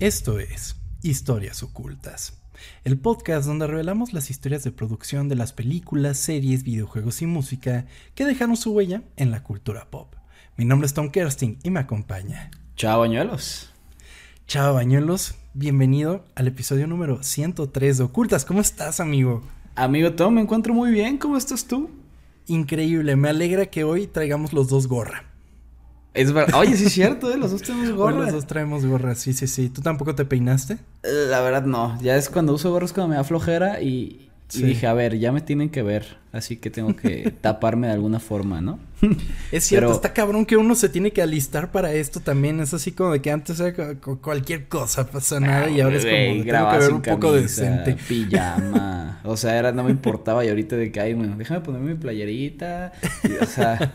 Esto es Historias Ocultas, el podcast donde revelamos las historias de producción de las películas, series, videojuegos y música que dejaron su huella en la cultura pop. Mi nombre es Tom Kersting y me acompaña. Chao, bañuelos. Chao, bañuelos. Bienvenido al episodio número 103 de Ocultas. ¿Cómo estás, amigo? Amigo Tom, me encuentro muy bien. ¿Cómo estás tú? Increíble. Me alegra que hoy traigamos los dos gorra. Es verdad. Oye, sí es cierto, ¿eh? Los dos tenemos gorra. Hoy los dos traemos gorra, sí, sí, sí. ¿Tú tampoco te peinaste? La verdad, no. Ya es cuando uso gorros cuando me da flojera y, y dije, a ver, ya me tienen que ver, así que tengo que taparme de alguna forma, ¿no? Es cierto, está cabrón que uno se tiene que alistar para esto también. Es así como de que antes era cualquier cosa, pasa nada y ahora es como tengo que ver un poco decente. Pijama, o sea, era, no me importaba y ahorita de que, ay, bueno, déjame ponerme mi playerita, o sea,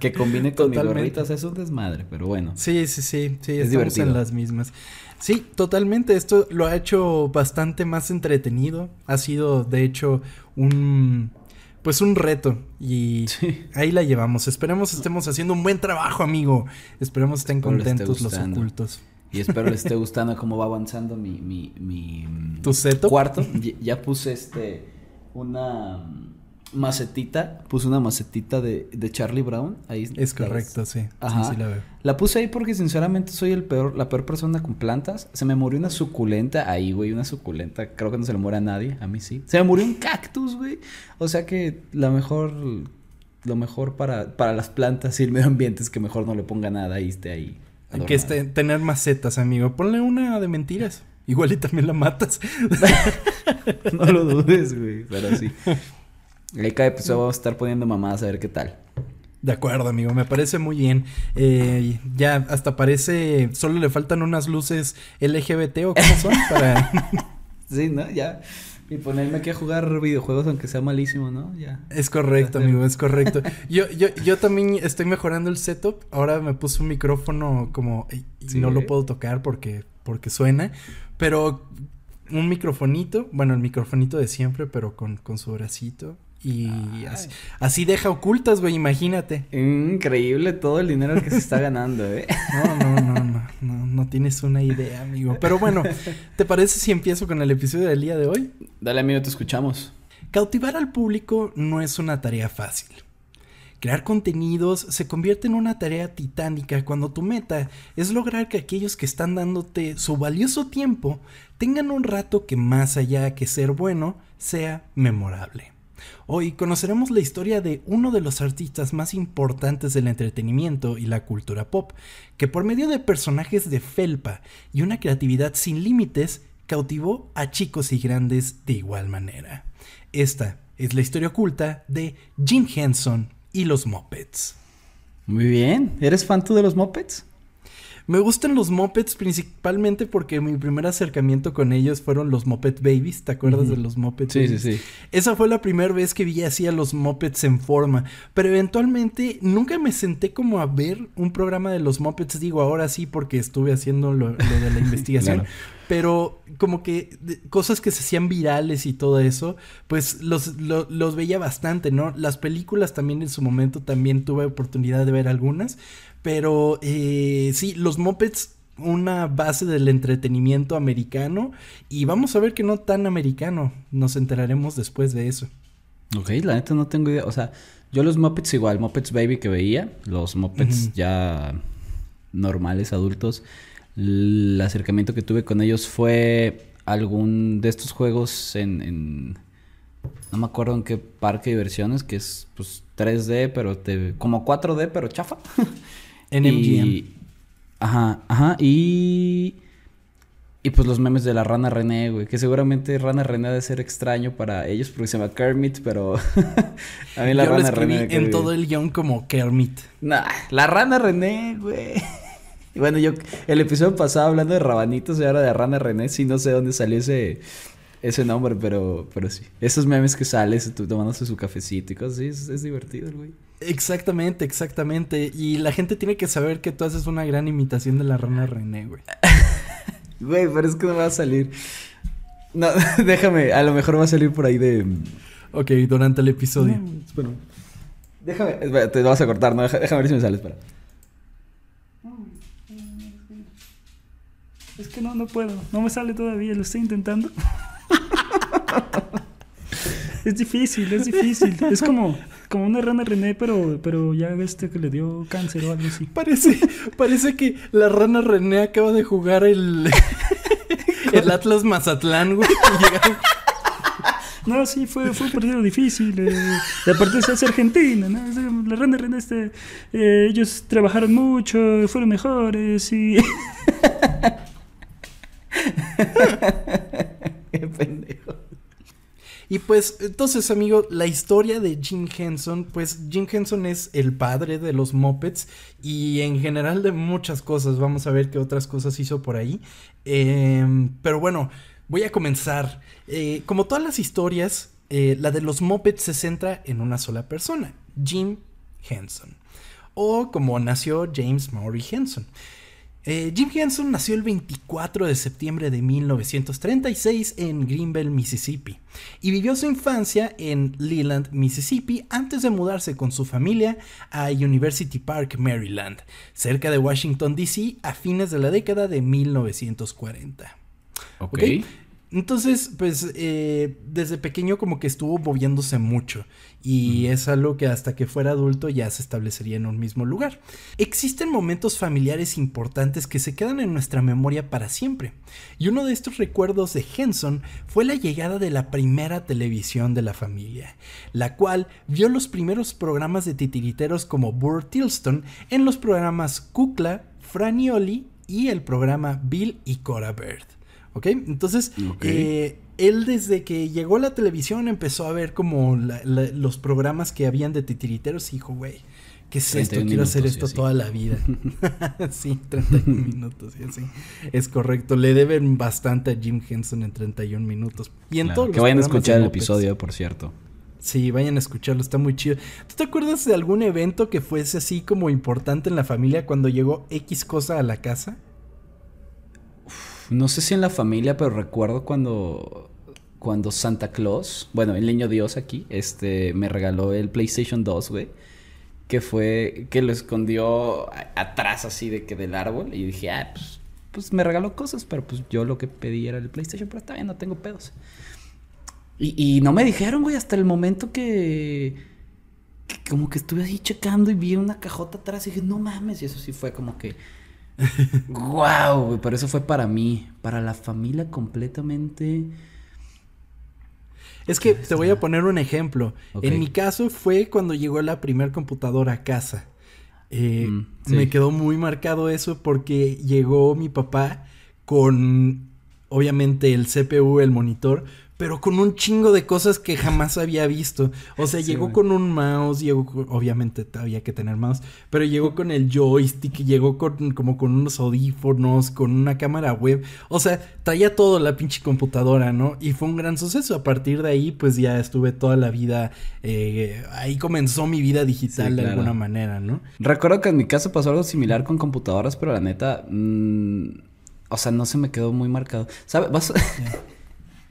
que combine con mi gorrita, o sea, es un desmadre, pero bueno. Sí, sí, sí, sí, es estamos en las mismas. Sí, totalmente. Esto lo ha hecho bastante más entretenido. Ha sido, de hecho, un pues un reto y ahí la llevamos. Esperemos estemos haciendo un buen trabajo, amigo. Esperemos estén contentos los ocultos. Y espero les esté gustando cómo va avanzando mi mi mi tu seto cuarto. Ya puse este una macetita, puse una macetita de, de Charlie Brown. Ahí es correcto, sí. Ajá. Sí, la veo. La puse ahí porque sinceramente soy el peor, la peor persona con plantas. Se me murió una suculenta ahí, güey, una suculenta. Creo que no se le muere a nadie, a mí sí. Se me murió un cactus, güey. O sea que la mejor, lo mejor para, para las plantas y el medio ambiente es que mejor no le ponga nada y esté ahí. Que esté, tener macetas, amigo. Ponle una de mentiras. Igual y también la matas. no lo dudes, güey, pero sí. Ahí cada episodio vamos a estar poniendo mamadas a ver qué tal. De acuerdo, amigo, me parece muy bien. Eh, ya hasta parece, solo le faltan unas luces LGBT o cómo son para... sí, ¿no? Ya. Y ponerme aquí a jugar videojuegos aunque sea malísimo, ¿no? Ya. Es correcto, amigo, es correcto. Yo, yo, yo también estoy mejorando el setup. Ahora me puse un micrófono como... Y no lo puedo tocar porque, porque suena. Pero un microfonito, bueno, el microfonito de siempre, pero con, con su bracito. Y así, deja ocultas, güey, imagínate. Increíble todo el dinero que se está ganando, ¿eh? No, no, no, no, no, no tienes una idea, amigo. Pero bueno, ¿te parece si empiezo con el episodio del día de hoy? Dale, amigo, te escuchamos. Cautivar al público no es una tarea fácil. Crear contenidos se convierte en una tarea titánica cuando tu meta es lograr que aquellos que están dándote su valioso tiempo tengan un rato que más allá que ser bueno, sea memorable. Hoy conoceremos la historia de uno de los artistas más importantes del entretenimiento y la cultura pop, que por medio de personajes de felpa y una creatividad sin límites, cautivó a chicos y grandes de igual manera. Esta es la historia oculta de Jim Henson y los Muppets. Muy bien, ¿eres fan tú de los Muppets? Me gustan los Muppets principalmente porque mi primer acercamiento con ellos fueron los Muppet Babies. ¿Te acuerdas de los Muppets? Sí, sí, sí. Esa fue la primera vez que vi así a los Muppets en forma. Pero eventualmente nunca me senté como a ver un programa de los Muppets. Digo, ahora sí porque estuve haciendo lo, de la investigación. Pero como que cosas que se hacían virales y todo eso, pues los, los veía bastante, ¿no? Las películas también en su momento también tuve oportunidad de ver algunas. Pero eh, sí, los Muppets, una base del entretenimiento americano. Y vamos a ver que no tan americano. Nos enteraremos después de eso. Ok, la neta no tengo idea. O sea, yo los Muppets igual, Muppets Baby que veía, los Muppets ya normales, adultos. El acercamiento que tuve con ellos fue algún de estos juegos en, en no me acuerdo en qué parque de diversiones, que es pues 3D, pero te, como 4D, pero chafa. En MGM. Ajá, ajá. Y. Y pues los memes de la rana René, güey. Que seguramente rana René ha de ser extraño para ellos porque se llama Kermit, pero. a mí la rana René. En todo el guion como Kermit. Nah, la rana René, güey. Y bueno, yo. El episodio pasado hablando de rabanitos y ahora de rana René, sí, no sé dónde salió ese. Ese nombre, pero, pero sí. Esos memes que sales tomándose su cafecito y cosas así, es, es divertido, güey. Exactamente, exactamente. Y la gente tiene que saber que tú haces una gran imitación de la rana René, güey. Güey, pero es que no va a salir. No, déjame, a lo mejor va a salir por ahí de. Ok, durante el episodio. espera. Déjame, te vas a cortar, ¿no? Déjame ver si me sale, espera. Es que no, no puedo. No me sale todavía, lo estoy intentando. es difícil, es difícil. Es como, como una rana René, pero, pero ya este que le dio cáncer o algo así. Parece, parece que la rana René acaba de jugar el, el Atlas Mazatlán, güey. No, sí, fue, fue un partido difícil. Eh, y aparte es Argentina, ¿no? Eh, La rana René, este, eh, ellos trabajaron mucho, fueron mejores y... Qué pendejo. Y pues, entonces, amigo, la historia de Jim Henson, pues Jim Henson es el padre de los Muppets y en general de muchas cosas. Vamos a ver qué otras cosas hizo por ahí. Em, pero bueno, voy a comenzar. Eh, como todas las historias, eh, la de los Muppets se centra en una sola persona, Jim Henson. O como nació James Maury Henson. Eh, Jim Henson nació el 24 de septiembre de 1936 en Greenville, Mississippi, y vivió su infancia en Leland, Mississippi, antes de mudarse con su familia a University Park, Maryland, cerca de Washington, D.C., a fines de la década de 1940. Ok. ¿Ok? Entonces, pues eh, desde pequeño como que estuvo moviéndose mucho y es algo que hasta que fuera adulto ya se establecería en un mismo lugar. Existen momentos familiares importantes que se quedan en nuestra memoria para siempre y uno de estos recuerdos de Henson fue la llegada de la primera televisión de la familia, la cual vio los primeros programas de titiriteros como Burr Tilston en los programas Kukla, Franioli y el programa Bill y Cora Bird. ¿Ok? Entonces, eh, él desde que llegó a la televisión empezó a ver como la- la- los programas que habían de titiriteros y dijo, güey, ¿qué es esto? 31 Quiero hacer esto toda la vida. sí, 31 minutos y así. Es correcto, le deben bastante a Jim Henson en 31 minutos. Y en Claro, todos que los vayan a escuchar el Muppets. episodio, por cierto. Sí, vayan a escucharlo, está muy chido. ¿Tú te acuerdas de algún evento que fuese así como importante en la familia cuando llegó X cosa a la casa? No sé si en la familia, pero recuerdo cuando cuando Santa Claus, bueno, el niño Dios aquí, este me regaló el PlayStation 2, güey, que fue que lo escondió atrás así de que del árbol y dije, "Ah, pues pues me regaló cosas, pero pues yo lo que pedí era el PlayStation, pero está bien, no tengo pedos." Y, no me dijeron, güey, hasta el momento que, que como que estuve ahí checando y vi una cajota atrás y dije, no mames, y eso sí fue como que... wow, güey, pero eso fue para mí, para la familia completamente... Es que te voy a poner un ejemplo. En mi caso fue cuando llegó la primer computadora a casa. Eh, Mm, sí. Me quedó muy marcado eso porque llegó mi papá con, obviamente, el CPU, el monitor, pero con un chingo de cosas que jamás había visto. O sea, Sí, llegó güey. con un mouse, llegó, con- obviamente había que tener mouse, pero llegó con el joystick, llegó con como con unos audífonos, con una cámara web. O sea, traía todo la pinche computadora, ¿no? Y fue un gran suceso. A partir de ahí, pues ya estuve toda la vida, eh, ahí comenzó mi vida digital Sí, de claro. alguna manera, ¿no? Recuerdo que en mi caso pasó algo similar con computadoras, pero la neta, mm, o sea, no se me quedó muy marcado. ¿Sabes? Vas-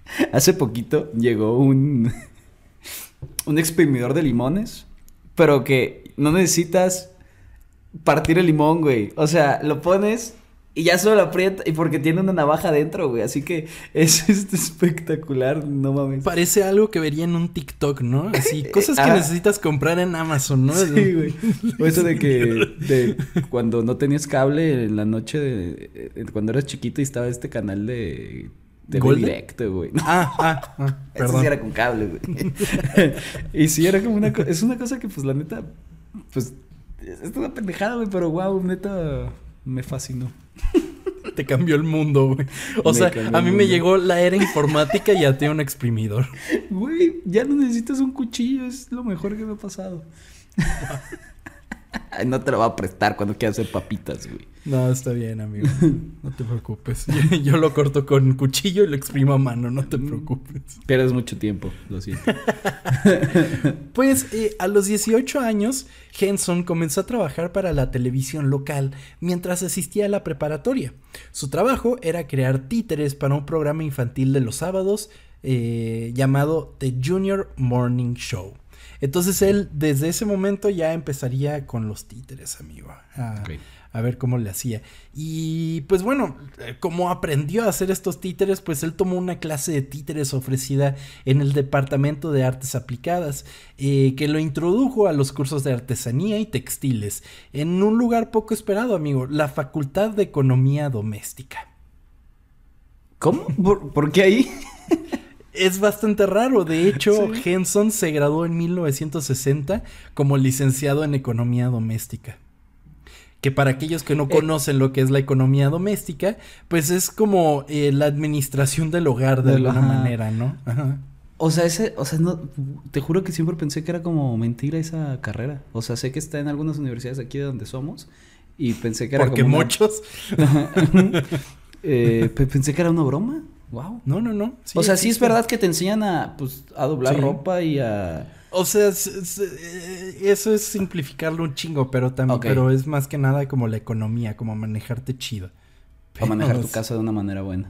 Hace poquito llegó un, un exprimidor de limones, pero que no necesitas partir el limón, güey. O sea, lo pones y ya solo lo aprieta y porque tiene una navaja adentro, güey. Así que es, es espectacular, no mames. Parece algo que vería en un TikTok, ¿no? Así, cosas que Ah. necesitas comprar en Amazon, ¿no? Sí, güey. O eso de que de cuando no tenías cable en la noche de, eh, cuando eras chiquito y estaba este canal de ¿Golden? directo, güey. Ah, ah, ah, eso perdón. sí era con cable, güey. y sí era como una co- es una cosa que pues la neta pues es una pendejada, güey, pero wow, neta me fascinó. Te cambió el mundo, güey. O Me sea, a mí me llegó la era informática y a ti un exprimidor. Güey, ya no necesitas un cuchillo, es lo mejor que me ha pasado. No te lo va a prestar cuando quieras hacer papitas, güey. No, está bien, amigo. No te preocupes. Yo, yo lo corto con cuchillo y lo exprimo a mano, no te preocupes. Pierdes mucho tiempo, lo siento. Pues eh, a los 18 años, Henson comenzó a trabajar para la televisión local mientras asistía a la preparatoria. Su trabajo era crear títeres para un programa infantil de los sábados eh, llamado The Junior Morning Show. Entonces él desde ese momento ya empezaría con los títeres, amigo. A, Ok. A ver cómo le hacía. Y pues bueno, eh, como aprendió a hacer estos títeres, pues él tomó una clase de títeres ofrecida en el Departamento de Artes Aplicadas, eh, que lo introdujo a los cursos de artesanía y textiles, en un lugar poco esperado, amigo, la Facultad de Economía Doméstica. ¿Cómo? ¿Por, qué ahí? Es bastante raro. De hecho, Henson se graduó en 1960 como licenciado en economía doméstica que para aquellos que no eh, conocen lo que es la economía doméstica, pues es como eh, la administración del hogar de, alguna manera, ¿no? O sea, ese, o sea, no, te juro que siempre pensé que era como mentira esa carrera. O sea, sé que está en algunas universidades aquí de donde somos y pensé que era Porque muchos. eh, pensé que era una broma. Wow. No, no, no. o sea, sí es verdad que te enseñan a, pues, a doblar ropa y a o sea, eh, eso es simplificarlo un chingo, pero también, pero es más que nada como la economía, como manejarte chido. Para manejar tu casa de una manera buena.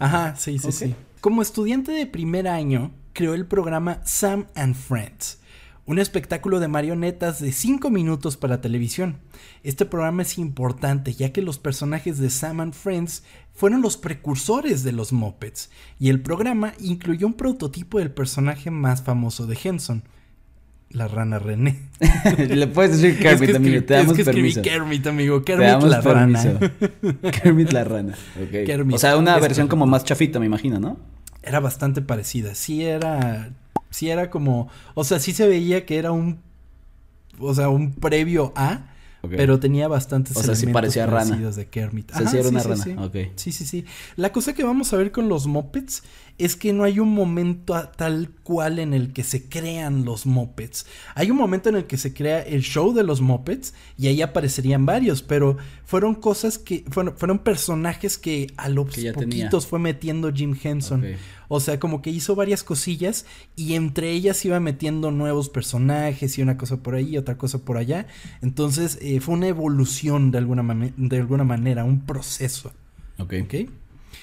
Ajá, sí, sí, sí. Como estudiante de primer año, creó el programa Sam and Friends, un espectáculo de marionetas de 5 minutos para televisión. Este programa es importante ya que los personajes de Sam and Friends fueron los precursores de los Muppets, y el programa incluyó un prototipo del personaje más famoso de Henson, la rana René. Le puedes decir Kermit, amigo. Te damos es que escribí Kermit, amigo. Kermit la rana. Kermit la rana. o sea, una versión como más chafita, me imagino, ¿no? Era bastante parecida. Sí era... Sí era como... O sea, sí se veía que era un... O sea, un previo a... Pero tenía bastantes o sea, sí parecía rana. de Kermit. Ajá, sí, era una rana. Sí. Okay. sí, sí, sí. La cosa que vamos a ver con los Muppets es que no hay un momento tal cual en el que se crean los Muppets. Hay un momento en el que se crea el show de los Muppets y ahí aparecerían varios, pero fueron cosas que fueron, fueron personajes que a los poquitos fue metiendo Jim Henson. O sea, como que hizo varias cosillas y entre ellas iba metiendo nuevos personajes y una cosa por ahí y otra cosa por allá. Entonces eh, fue una evolución de alguna, de alguna manera, un proceso. Ok. ¿Okay?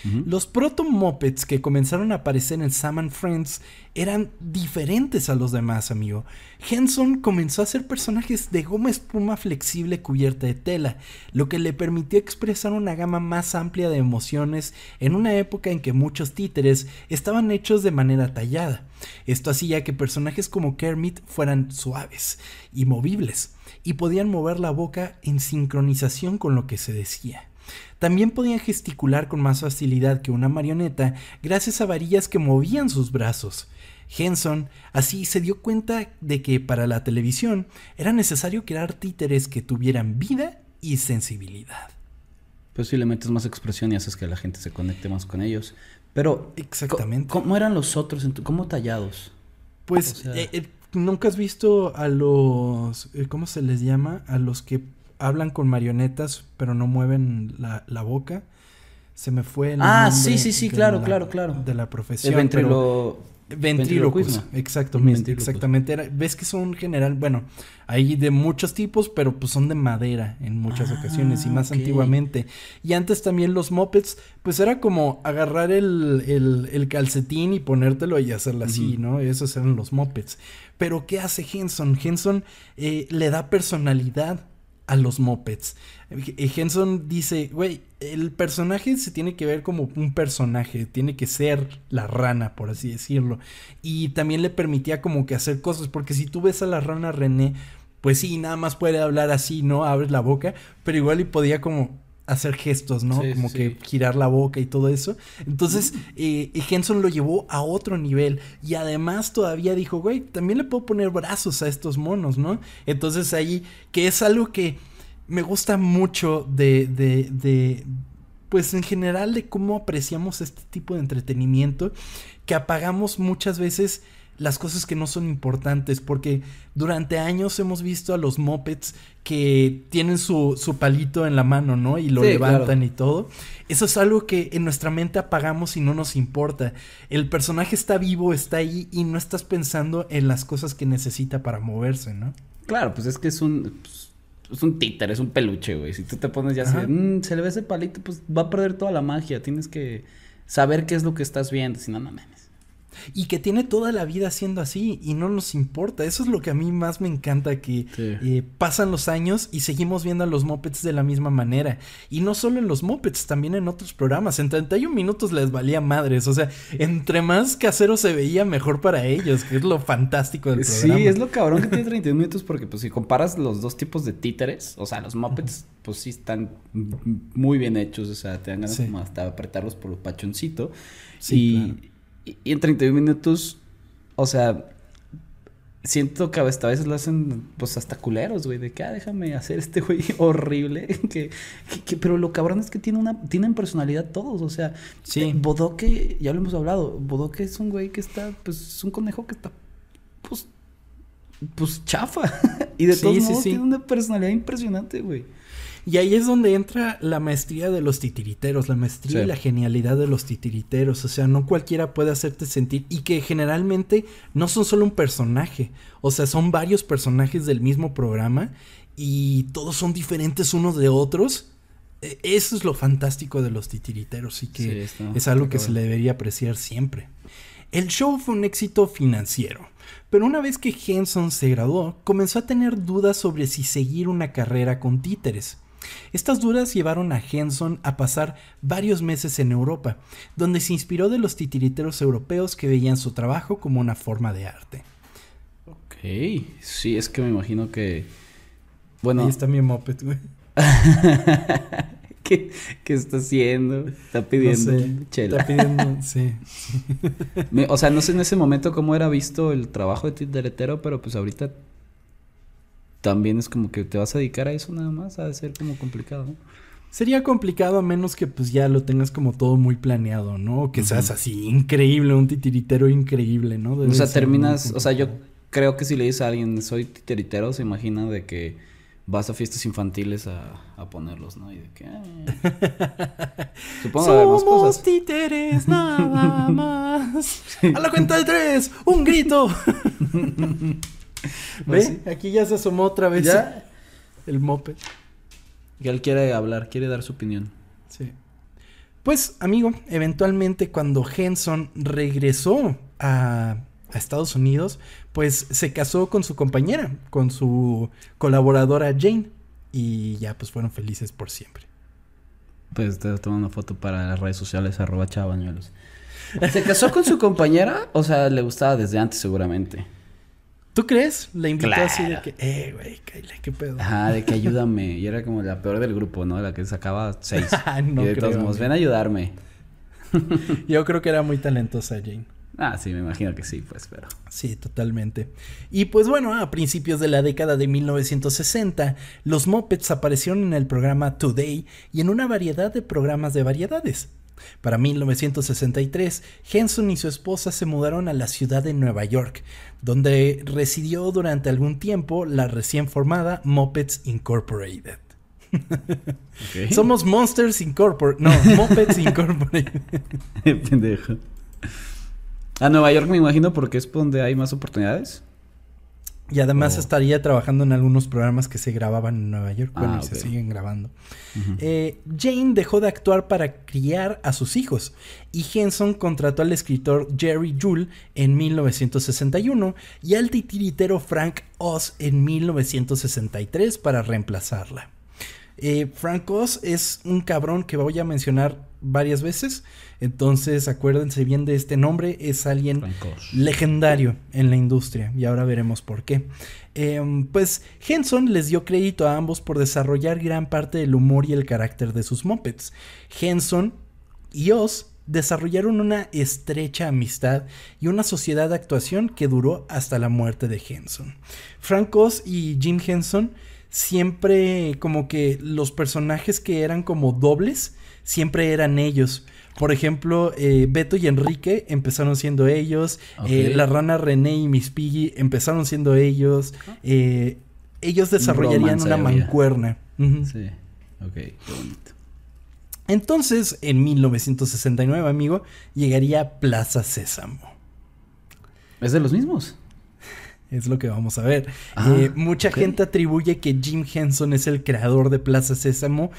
Los proto Muppets que comenzaron a aparecer en Sam Friends eran diferentes a los demás, amigo. Henson comenzó a hacer personajes de goma espuma flexible cubierta de tela, lo que le permitió expresar una gama más amplia de emociones en una época en que muchos títeres estaban hechos de manera tallada. Esto hacía que personajes como Kermit fueran suaves y movibles, y podían mover la boca en sincronización con lo que se decía. También podían gesticular con más facilidad que una marioneta gracias a varillas que movían sus brazos. Henson así se dio cuenta de que para la televisión era necesario crear títeres que tuvieran vida y sensibilidad. Pues si le metes más expresión y haces que la gente se conecte más con ellos. Pero, exactamente. ¿Cómo eran los otros? ¿Cómo tallados? Pues, eh, eh, ¿nunca has visto a los. Eh, ¿Cómo se les llama? A los que hablan con marionetas, pero no mueven la, la boca. Se me fue el Ah, sí, sí, sí, claro, claro, claro. De la profesión. El ventrilo... Ventriloquismo, exactamente, exactamente. ves que son general, bueno, hay de muchos tipos, pero pues son de madera en muchas ah, ocasiones y más antiguamente. Y antes también los mopeds, pues era como agarrar el, el, el calcetín y ponértelo y hacerlo así, ¿no? Esos eran los mopeds. Pero ¿qué hace Henson? Henson eh, le da personalidad a los mopeds. Henson dice, güey, el personaje se tiene que ver como un personaje, tiene que ser la rana, por así decirlo. Y también le permitía como que hacer cosas, porque si tú ves a la rana René, pues sí, nada más puede hablar así, ¿no? Abres la boca, pero igual y podía como hacer gestos, ¿no? Como que girar la boca y todo eso. Entonces, eh, Henson lo llevó a otro nivel y además todavía dijo, güey, también le puedo poner brazos a estos monos, ¿no? Entonces ahí, que es algo que me gusta mucho de, de, de, pues en general de cómo apreciamos este tipo de entretenimiento, que apagamos muchas veces las cosas que no son importantes, porque durante años hemos visto a los mopeds que tienen su, su palito en la mano, ¿no? Y lo levantan y todo. Eso es algo que en nuestra mente apagamos y no nos importa. El personaje está vivo, está ahí y no estás pensando en las cosas que necesita para moverse, ¿no? Claro, pues es que es un... Pues, es un títer, es un peluche, güey. Si tú te pones ya así, mm, se le ve ese palito, pues va a perder toda la magia. Tienes que saber qué es lo que estás viendo, si no, no mames. Y que tiene toda la vida siendo así y no nos importa. Eso es lo que a mí más me encanta, que Sí. eh, pasan los años y seguimos viendo a los Muppets de la misma manera. Y no solo en los Muppets, también en otros programas. En 31 minutos les valía madres. O sea, entre más casero se veía, mejor para ellos, que es lo fantástico del Sí, programa. es lo cabrón que tiene 31 minutos porque pues si comparas los dos tipos de títeres, o sea, los Muppets pues sí están muy bien hechos, o sea, te dan ganas Sí. como hasta apretarlos por el pachoncito. Sí, y, claro. Y, y en 31 minutos, o sea, siento que hasta a veces lo hacen pues hasta culeros, güey, de que ah, déjame hacer este güey horrible, que, que, que- pero lo cabrón es que tiene una tienen personalidad todos, o sea, Sí. eh, Bodoque, ya lo hemos hablado, Bodoque es un güey que está pues es un conejo que está pues pues chafa y de Sí, todos sí, modos sí. tiene una personalidad impresionante, güey. Y ahí es donde entra la maestría de los titiriteros, la maestría Sí. y la genialidad de los titiriteros. O sea, no cualquiera puede hacerte sentir. Y que generalmente no son solo un personaje. O sea, son varios personajes del mismo programa. Y todos son diferentes unos de otros. E- Eso es lo fantástico de los titiriteros. Y que Sí, es algo que se le debería apreciar siempre. El show fue un éxito financiero, pero una vez que Henson se graduó, comenzó a tener dudas sobre si seguir una carrera con títeres. Estas dudas llevaron a Henson a pasar varios meses en Europa, donde se inspiró de los titiriteros europeos que veían su trabajo como una forma de arte. Ok, sí, es que me imagino que bueno, Ahí está mi moped, güey. ¿qué, qué está haciendo? Está pidiendo No sé, chela. Está pidiendo, sí. O sea, no sé en ese momento cómo era visto el trabajo de titeretero, pero pues ahorita también es como que te vas a dedicar a eso nada más, ha de ser como complicado, ¿no? Sería complicado a menos que pues ya lo tengas como todo muy planeado, ¿no? Que seas así increíble, un titiritero increíble, ¿no? Debe o sea, terminas, o sea, yo creo que si le dices a alguien soy titeritero, se imagina de que vas a fiestas infantiles a, a ponerlos, ¿no? Y de que... ah. Supongo que hay más Somos cosas. títeres nada más. A la cuenta de tres, un grito. Pues ¿Ve? Aquí ya se asomó otra vez ¿Ya? el moped. Que él quiere hablar, quiere dar su opinión. Sí. Pues, amigo, eventualmente cuando Henson regresó a, a Estados Unidos, pues se casó con su compañera, con su colaboradora Jane. Y ya pues fueron felices por siempre. Pues te tomo una foto para las redes sociales, arroba chavañuelos. ¿Se casó con su compañera? O sea, le gustaba desde antes seguramente. ¿Tú crees? La invitó Claro. así de que, eh, güey, qué pedo. Ajá, de que ayúdame. Y era como la peor del grupo, ¿no? La que sacaba seis. No y de todos modos, ven a ayudarme. Yo creo que era muy talentosa Jane. Ah, sí, me imagino que sí, pues, pero. Sí, totalmente. Y pues bueno, a principios de la década de 1960, los Muppets aparecieron en el programa Today y en una variedad de programas de variedades. Para 1963, Henson y su esposa se mudaron a la ciudad de Nueva York, donde residió durante algún tiempo la recién formada Muppets Incorporated. Somos Monsters Incorporated. No, Muppets Incorporated. Pendejo. A Nueva York me imagino porque es donde hay más oportunidades. Y además Oh. estaría trabajando en algunos programas que se grababan en Nueva York. Bueno, Ah, y se siguen grabando. Eh, Jane dejó de actuar para criar a sus hijos y Henson contrató al escritor Jerry Juhl en 1961 y al titiritero Frank Oz en 1963 para reemplazarla. Eh, Frank Oz es un cabrón que voy a mencionar varias veces, entonces acuérdense bien de este nombre, es alguien Francos. legendario en la industria y ahora veremos por qué. Em, pues Henson les dio crédito a ambos por desarrollar gran parte del humor y el carácter de sus Muppets. Henson y Oz desarrollaron una estrecha amistad y una sociedad de actuación que duró hasta la muerte de Henson. Frank Oz y Jim Henson siempre como que los personajes que eran como dobles siempre eran ellos. Por ejemplo, eh, Beto y Enrique empezaron siendo ellos. Eh, la rana René y Miss Piggy empezaron siendo ellos. eh, ellos desarrollarían romance una mancuerna. Sí. Ok, qué bonito. Entonces, en 1969, amigo, llegaría Plaza Sésamo. ¿Es de los mismos? Es lo que vamos a ver. Ah, Eh, mucha gente atribuye que Jim Henson es el creador de Plaza Sésamo.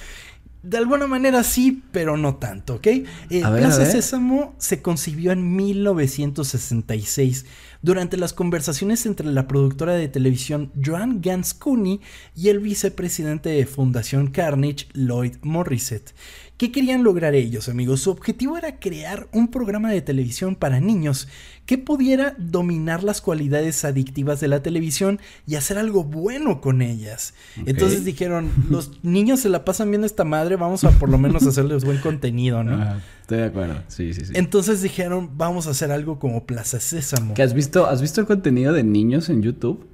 De alguna manera sí, pero no tanto, ¿ok? Eh, ver, Plaza. Sésamo se concibió en 1966 durante las conversaciones entre la productora de televisión Joan Gans Cooney y el vicepresidente de Fundación Carnage, Lloyd Morissette. ¿Qué querían lograr ellos, amigos? Su objetivo era crear un programa de televisión para niños que pudiera dominar las cualidades adictivas de la televisión y hacer algo bueno con ellas. Entonces dijeron, los niños se la pasan viendo esta madre, vamos a por lo menos hacerles buen contenido, ¿no? Ajá, estoy de acuerdo. Sí, sí, sí. Entonces dijeron, vamos a hacer algo como Plaza Sésamo. ¿Qué has visto? ¿Has visto el contenido de niños en YouTube?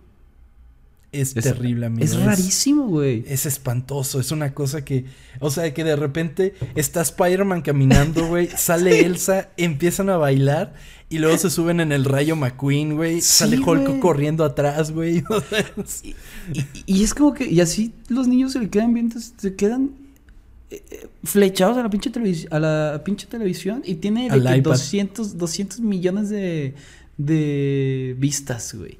Es, Es- terrible, amigo. Es rarísimo, güey. Es espantoso, es una cosa que, o sea, que de repente está Spider-Man caminando, güey, sale Elsa, empiezan a bailar y luego se suben en el rayo McQueen, güey, Sí, sale Hulk corriendo atrás, güey. o sea, es- Y, y es como que, y así los niños se le quedan viendo, se quedan eh, eh, flechados a la pinche televisión, a la pinche televisión y tiene de Al que iPad. 200, 200 millones de, de vistas, güey.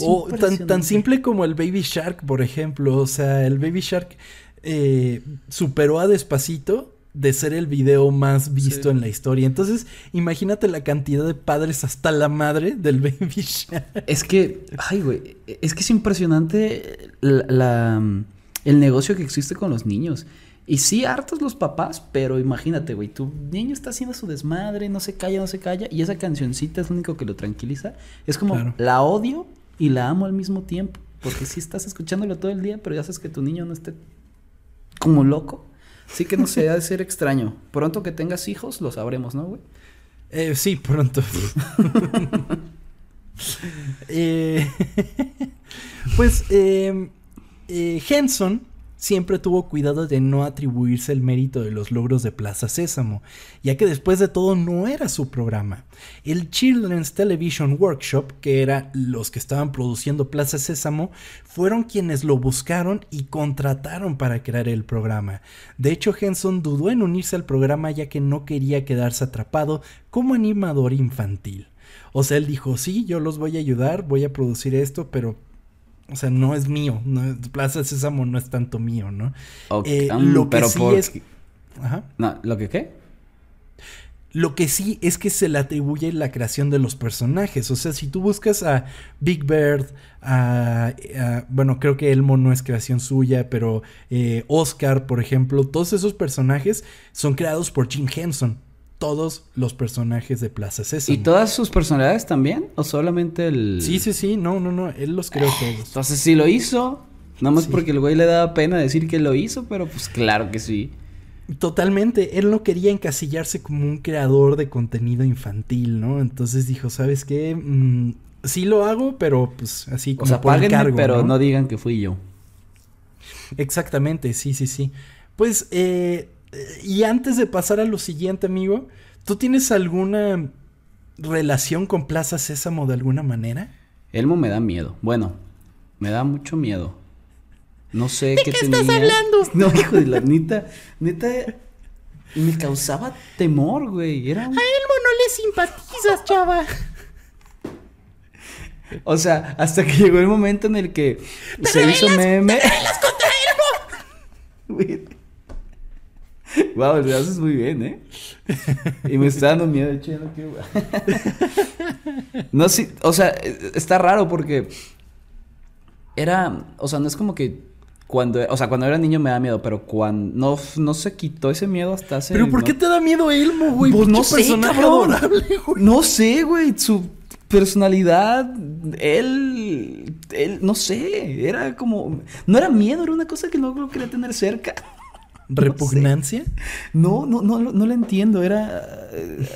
O tan, tan simple como el Baby Shark, por ejemplo, o sea, el Baby Shark eh, superó a Despacito de ser el video más visto Sí. en la historia. Entonces, imagínate la cantidad de padres hasta la madre del Baby Shark. Es que, ay, güey, es que es impresionante la, la- el negocio que existe con los niños. Y sí, hartos los papás, pero imagínate, güey, tu niño está haciendo su desmadre, no se calla, no se calla, y esa cancioncita es lo único que lo tranquiliza. Es como, Claro. la odio y la amo al mismo tiempo, porque sí estás escuchándolo todo el día, pero ya sabes que tu niño no esté como loco. Sí que no sé, ha de ser extraño. Pronto que tengas hijos, lo sabremos, ¿no, güey? Eh, sí, pronto. Eh, pues eh, Henson siempre tuvo cuidado de no atribuirse el mérito de los logros de Plaza Sésamo, ya que después de todo no era su programa. El Children's Television Workshop, que era los que estaban produciendo Plaza Sésamo, fueron quienes lo buscaron y contrataron para crear el programa. De hecho, Henson dudó en unirse al programa ya que no quería quedarse atrapado como animador infantil. O sea, él dijo, sí, yo los voy a ayudar, voy a producir esto, pero, o sea, no es mío. No, es- Plaza Sésamo no es tanto mío, ¿no? Ok, Eh, um, lo que pero sí por- es... Ajá. No, ¿lo que qué? Lo que sí es que se le atribuye la creación de los personajes. O sea, si tú buscas a Big Bird, a, a- bueno, creo que Elmo no es creación suya, pero eh, Oscar, por ejemplo, todos esos personajes son creados por Jim Henson. Todos los personajes de Plaza Sésamo. ¿Y todas sus personalidades también? ¿O solamente el.? Sí, sí, sí, no, no, no, él los creó todos. Entonces sí lo hizo. Nada más Sí. porque el güey le daba pena decir que lo hizo, pero pues claro que sí. Totalmente, él no quería encasillarse como un creador de contenido infantil, ¿no? Entonces dijo, ¿sabes qué? Mm, sí lo hago, pero pues así O como sea, por páguenme, encargo, pero ¿no? ¿no? digan que fui yo. Exactamente, sí, sí, sí. Pues, eh, y antes de pasar a lo siguiente, amigo, ¿tú tienes alguna relación con Plaza Sésamo de alguna manera? Elmo me da miedo. Bueno, me da mucho miedo. No sé qué, estás hablando? No, hijo de la neta, neta me causaba temor, güey. Era un- Elmo no le simpatizas, chava. O sea, hasta que llegó el momento en el que se hizo meme. Güey. Wow, lo haces muy bien, ¿eh? Y me está dando miedo, de hecho, ya no quiero. No, sí, o sea, eh, está raro porque era, o sea, no es como que cuando, o sea, cuando era niño me da miedo, pero cuando no, no se quitó ese miedo hasta hace. ¿Pero por no- qué te da miedo Elmo, güey? Pues no sé, cabrón. güey. No sé, güey, su personalidad, él, él, no sé, era como, no era miedo, era una cosa que no lo quería tener cerca. ¿Repugnancia? No, no, no, no lo entiendo, era... eh,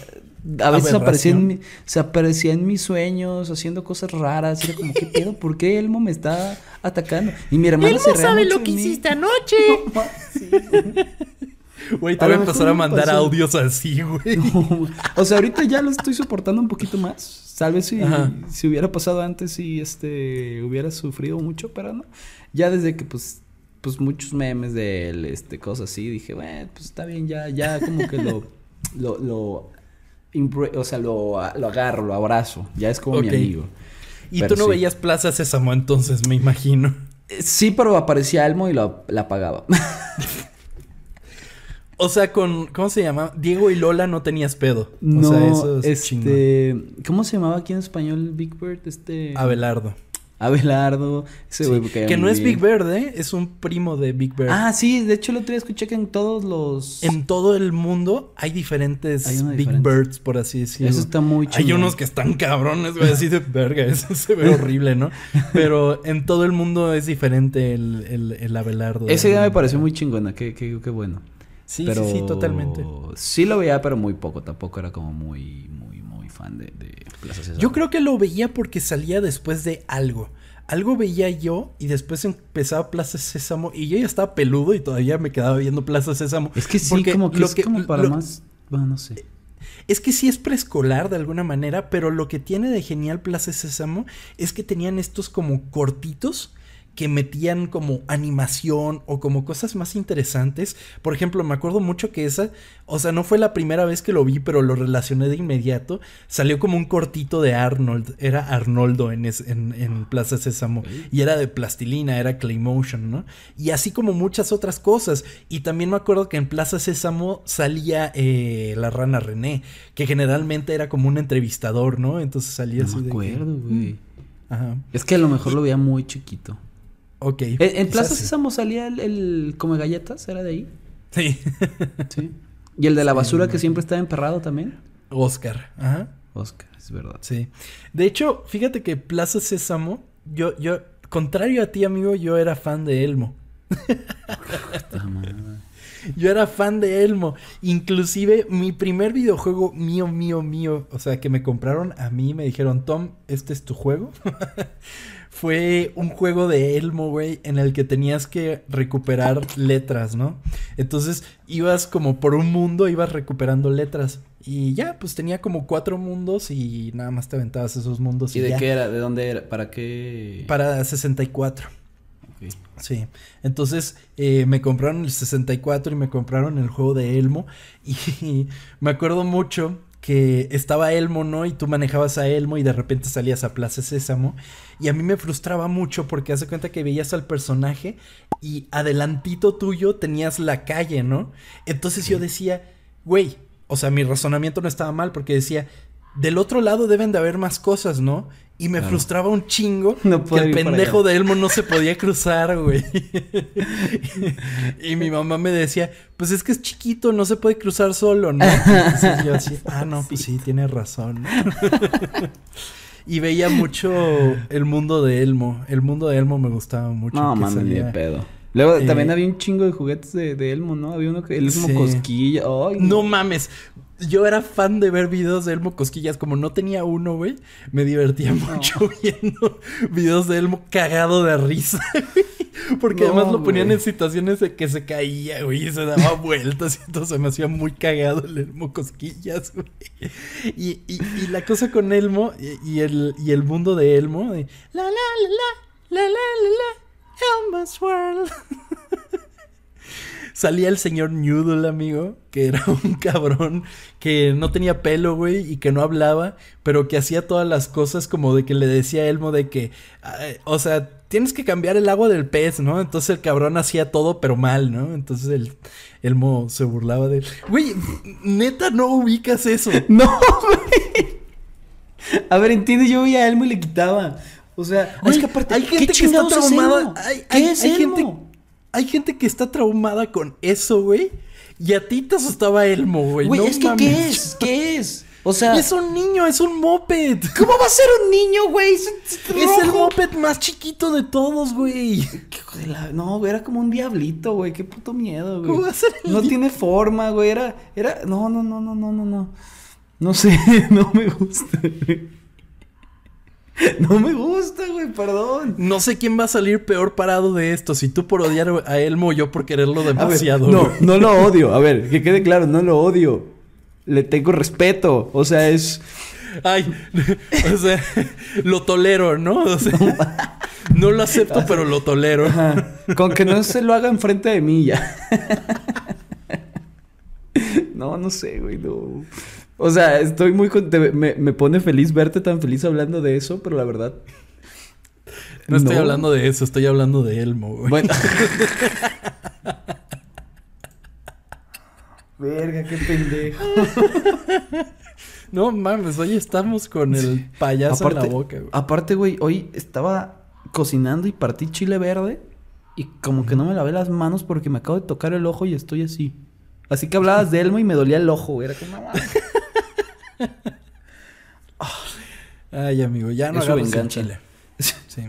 A veces aparecía en, mi- se aparecía en mis sueños haciendo cosas raras. Era como, ¿qué pedo? ¿Por qué Elmo me está atacando? Y mi hermana se reía mucho de mí. anoche. Sí. Güey, te A voy a lo empezar a mandar pasó. audios así, güey. No, o sea, ahorita ya lo estoy soportando un poquito más. Tal vez si, si hubiera pasado antes y este hubiera sufrido mucho, pero no. Ya desde que pues pues muchos memes de él, este cosas así, dije, bueno, pues está bien, ya ya como que lo lo o sea, lo, lo agarro, lo abrazo, ya es como mi amigo. Y Pero tú no sí. veías Plaza Sésamo entonces, me imagino. Eh, Sí, pero aparecía Elmo y lo, la apagaba. O sea, con. ¿Cómo se llama? Diego y Lola no tenías pedo. No, o sea, eso es chingón. este... ¿Cómo se llamaba aquí en español Big Bird? Este... Abelardo. Abelardo. Ese güey Que no es. Big Bird, ¿eh? Es un primo de Big Bird. Ah, sí. De hecho, el otro día escuché que en todos los... En todo el mundo hay diferentes Hay Big diferente. Birds, por así decirlo. Eso está muy Hay chingón. unos que están cabrones, güey, así de verga, eso se ve horrible, ¿no? Pero en todo el mundo es diferente el, el, el Abelardo. Esa idea me pareció muy chingona. Qué, qué, qué bueno. Sí, Pero sí, sí, totalmente. Sí lo veía, pero muy poco. Tampoco era como muy fan de, de Plaza Sésamo. Yo creo que lo veía porque salía después de algo. Algo veía yo y después empezaba Plaza Sésamo y yo ya estaba peludo y todavía me quedaba viendo Plaza Sésamo. Es que sí, Porque como que lo es como para lo- más... Bueno, no sé. Es que sí es preescolar de alguna manera, pero lo que tiene de genial Plaza Sésamo es que tenían estos como cortitos que metían como animación o como cosas más interesantes. Por ejemplo, me acuerdo mucho que esa, o sea, no fue la primera vez que lo vi, pero lo relacioné de inmediato. Salió como un cortito de Arnold, era Arnoldo en, es- en, en Plaza Sésamo. Y era de plastilina, era Claymotion, ¿no? Y así como muchas otras cosas. Y también me acuerdo que en Plaza Sésamo salía eh, la rana René, que generalmente era como un entrevistador, ¿no? Entonces salía No así me de que- acuerdo, güey. Ajá. Es que a lo mejor lo veía muy chiquito. Ok. En, Plaza sí. Sésamo salía el, el come galletas, ¿era de ahí? Sí. Sí. Y el de la basura que siempre estaba emperrado también. Oscar. Ajá. Oscar, es verdad. Sí. De hecho, fíjate que Plaza Sésamo, yo, yo, contrario a ti, amigo, yo era fan de Elmo. Yo era fan de Elmo. Inclusive, mi primer videojuego mío, mío, mío, o sea, que me compraron a mí, me dijeron, Tom, este es tu juego. Fue un juego de Elmo, güey, en el que tenías que recuperar letras, ¿no? Entonces, ibas como por un mundo, ibas recuperando letras. Y ya, pues tenía como cuatro mundos y nada más te aventabas esos mundos. ¿Y de ya. qué era? ¿De dónde era? ¿Para qué? Para 64. Ok. Sí, entonces eh, me compraron el 64 y me compraron el juego de Elmo y me acuerdo mucho que estaba Elmo, ¿no? Y tú manejabas a Elmo y de repente salías a Plaza Sésamo y a mí me frustraba mucho porque hace cuenta que veías al personaje y adelantito tuyo tenías la calle, ¿no? Entonces yo decía, güey, o sea, mi razonamiento no estaba mal porque decía, del otro lado deben de haber más cosas, ¿no? Y me Claro. frustraba un chingo No que el pendejo de Elmo no se podía cruzar, güey. y mi mamá me decía, pues es que es chiquito, no se puede cruzar solo, ¿no? Entonces yo así, ah, no, pues sí, tienes razón. y veía mucho el mundo de Elmo. El mundo de Elmo me gustaba mucho. No, mames, ni de salía- pedo. Luego eh, también había un chingo de juguetes de, de Elmo, ¿no? Había uno que el Elmo Sí. cosquilla. Ay, No mames. Yo era fan de ver videos de Elmo Cosquillas. Como no tenía uno, güey, me divertía mucho viendo videos de Elmo cagado de risa, güey. Porque No, además lo ponían güey. en situaciones de que se caía, güey, y se daba vueltas y entonces se me hacía muy cagado el Elmo Cosquillas, güey. Y, y, y la cosa con Elmo y, y el, y el mundo de Elmo, de la la la la, la la la la, Elmo's World. Salía el señor Noodle, amigo, que era un cabrón que no tenía pelo, güey, y que no hablaba, pero que hacía todas las cosas como de que le decía a Elmo de que, "Ay, o sea, tienes que cambiar el agua del pez, ¿no? Entonces el cabrón hacía todo, pero mal, ¿no? Entonces el Elmo se burlaba de él. Güey, neta, no ubicas eso. No, güey. A ver, entiende, yo veía a Elmo y le quitaba. O sea, Güey, es que aparte, hay gente ¿qué que está es traumada. Elmo? Hay, ¿Qué hay- es hay gente, hay gente que está traumada con eso, güey. Y a ti te asustaba Elmo, güey. Güey, no es que mames. ¿qué es? ¿Qué es? O sea, Es un niño, es un moped. ¿cómo va a ser un niño, güey? Es, es Es el moped más chiquito de todos, güey. ¿Qué hijo de la- No, güey, era como un diablito, güey. Qué puto miedo, güey. ¿Cómo va a ser el No tiene forma, güey. Era, era. No, no, no, no, no, no, no. No sé, no me gusta. No me gusta, güey, perdón. No sé quién va a salir peor parado de esto, si tú por odiar a Elmo o yo por quererlo A ver, demasiado. no, güey. no lo odio. A ver, que quede claro, no lo odio. Le tengo respeto. O sea, es. Ay, o sea, lo tolero, ¿no? O sea, no lo acepto, pero lo tolero. Ajá. Con que no se lo haga enfrente de mí ya. No, no sé, güey, no. O sea, estoy muy contento. Me, me pone feliz verte tan feliz hablando de eso, pero la verdad. No estoy hablando de eso, estoy hablando de Elmo, güey. Bueno. Verga, qué pendejo. No mames, hoy estamos con el payaso en la boca, güey. Aparte, güey, hoy estaba cocinando y partí chile verde. Y como que no me lavé las manos porque me acabo de tocar el ojo y estoy así. Así que hablabas de Elmo y me dolía el ojo, güey. Era como, Ay, amigo, ya no venganza. chile. Sí.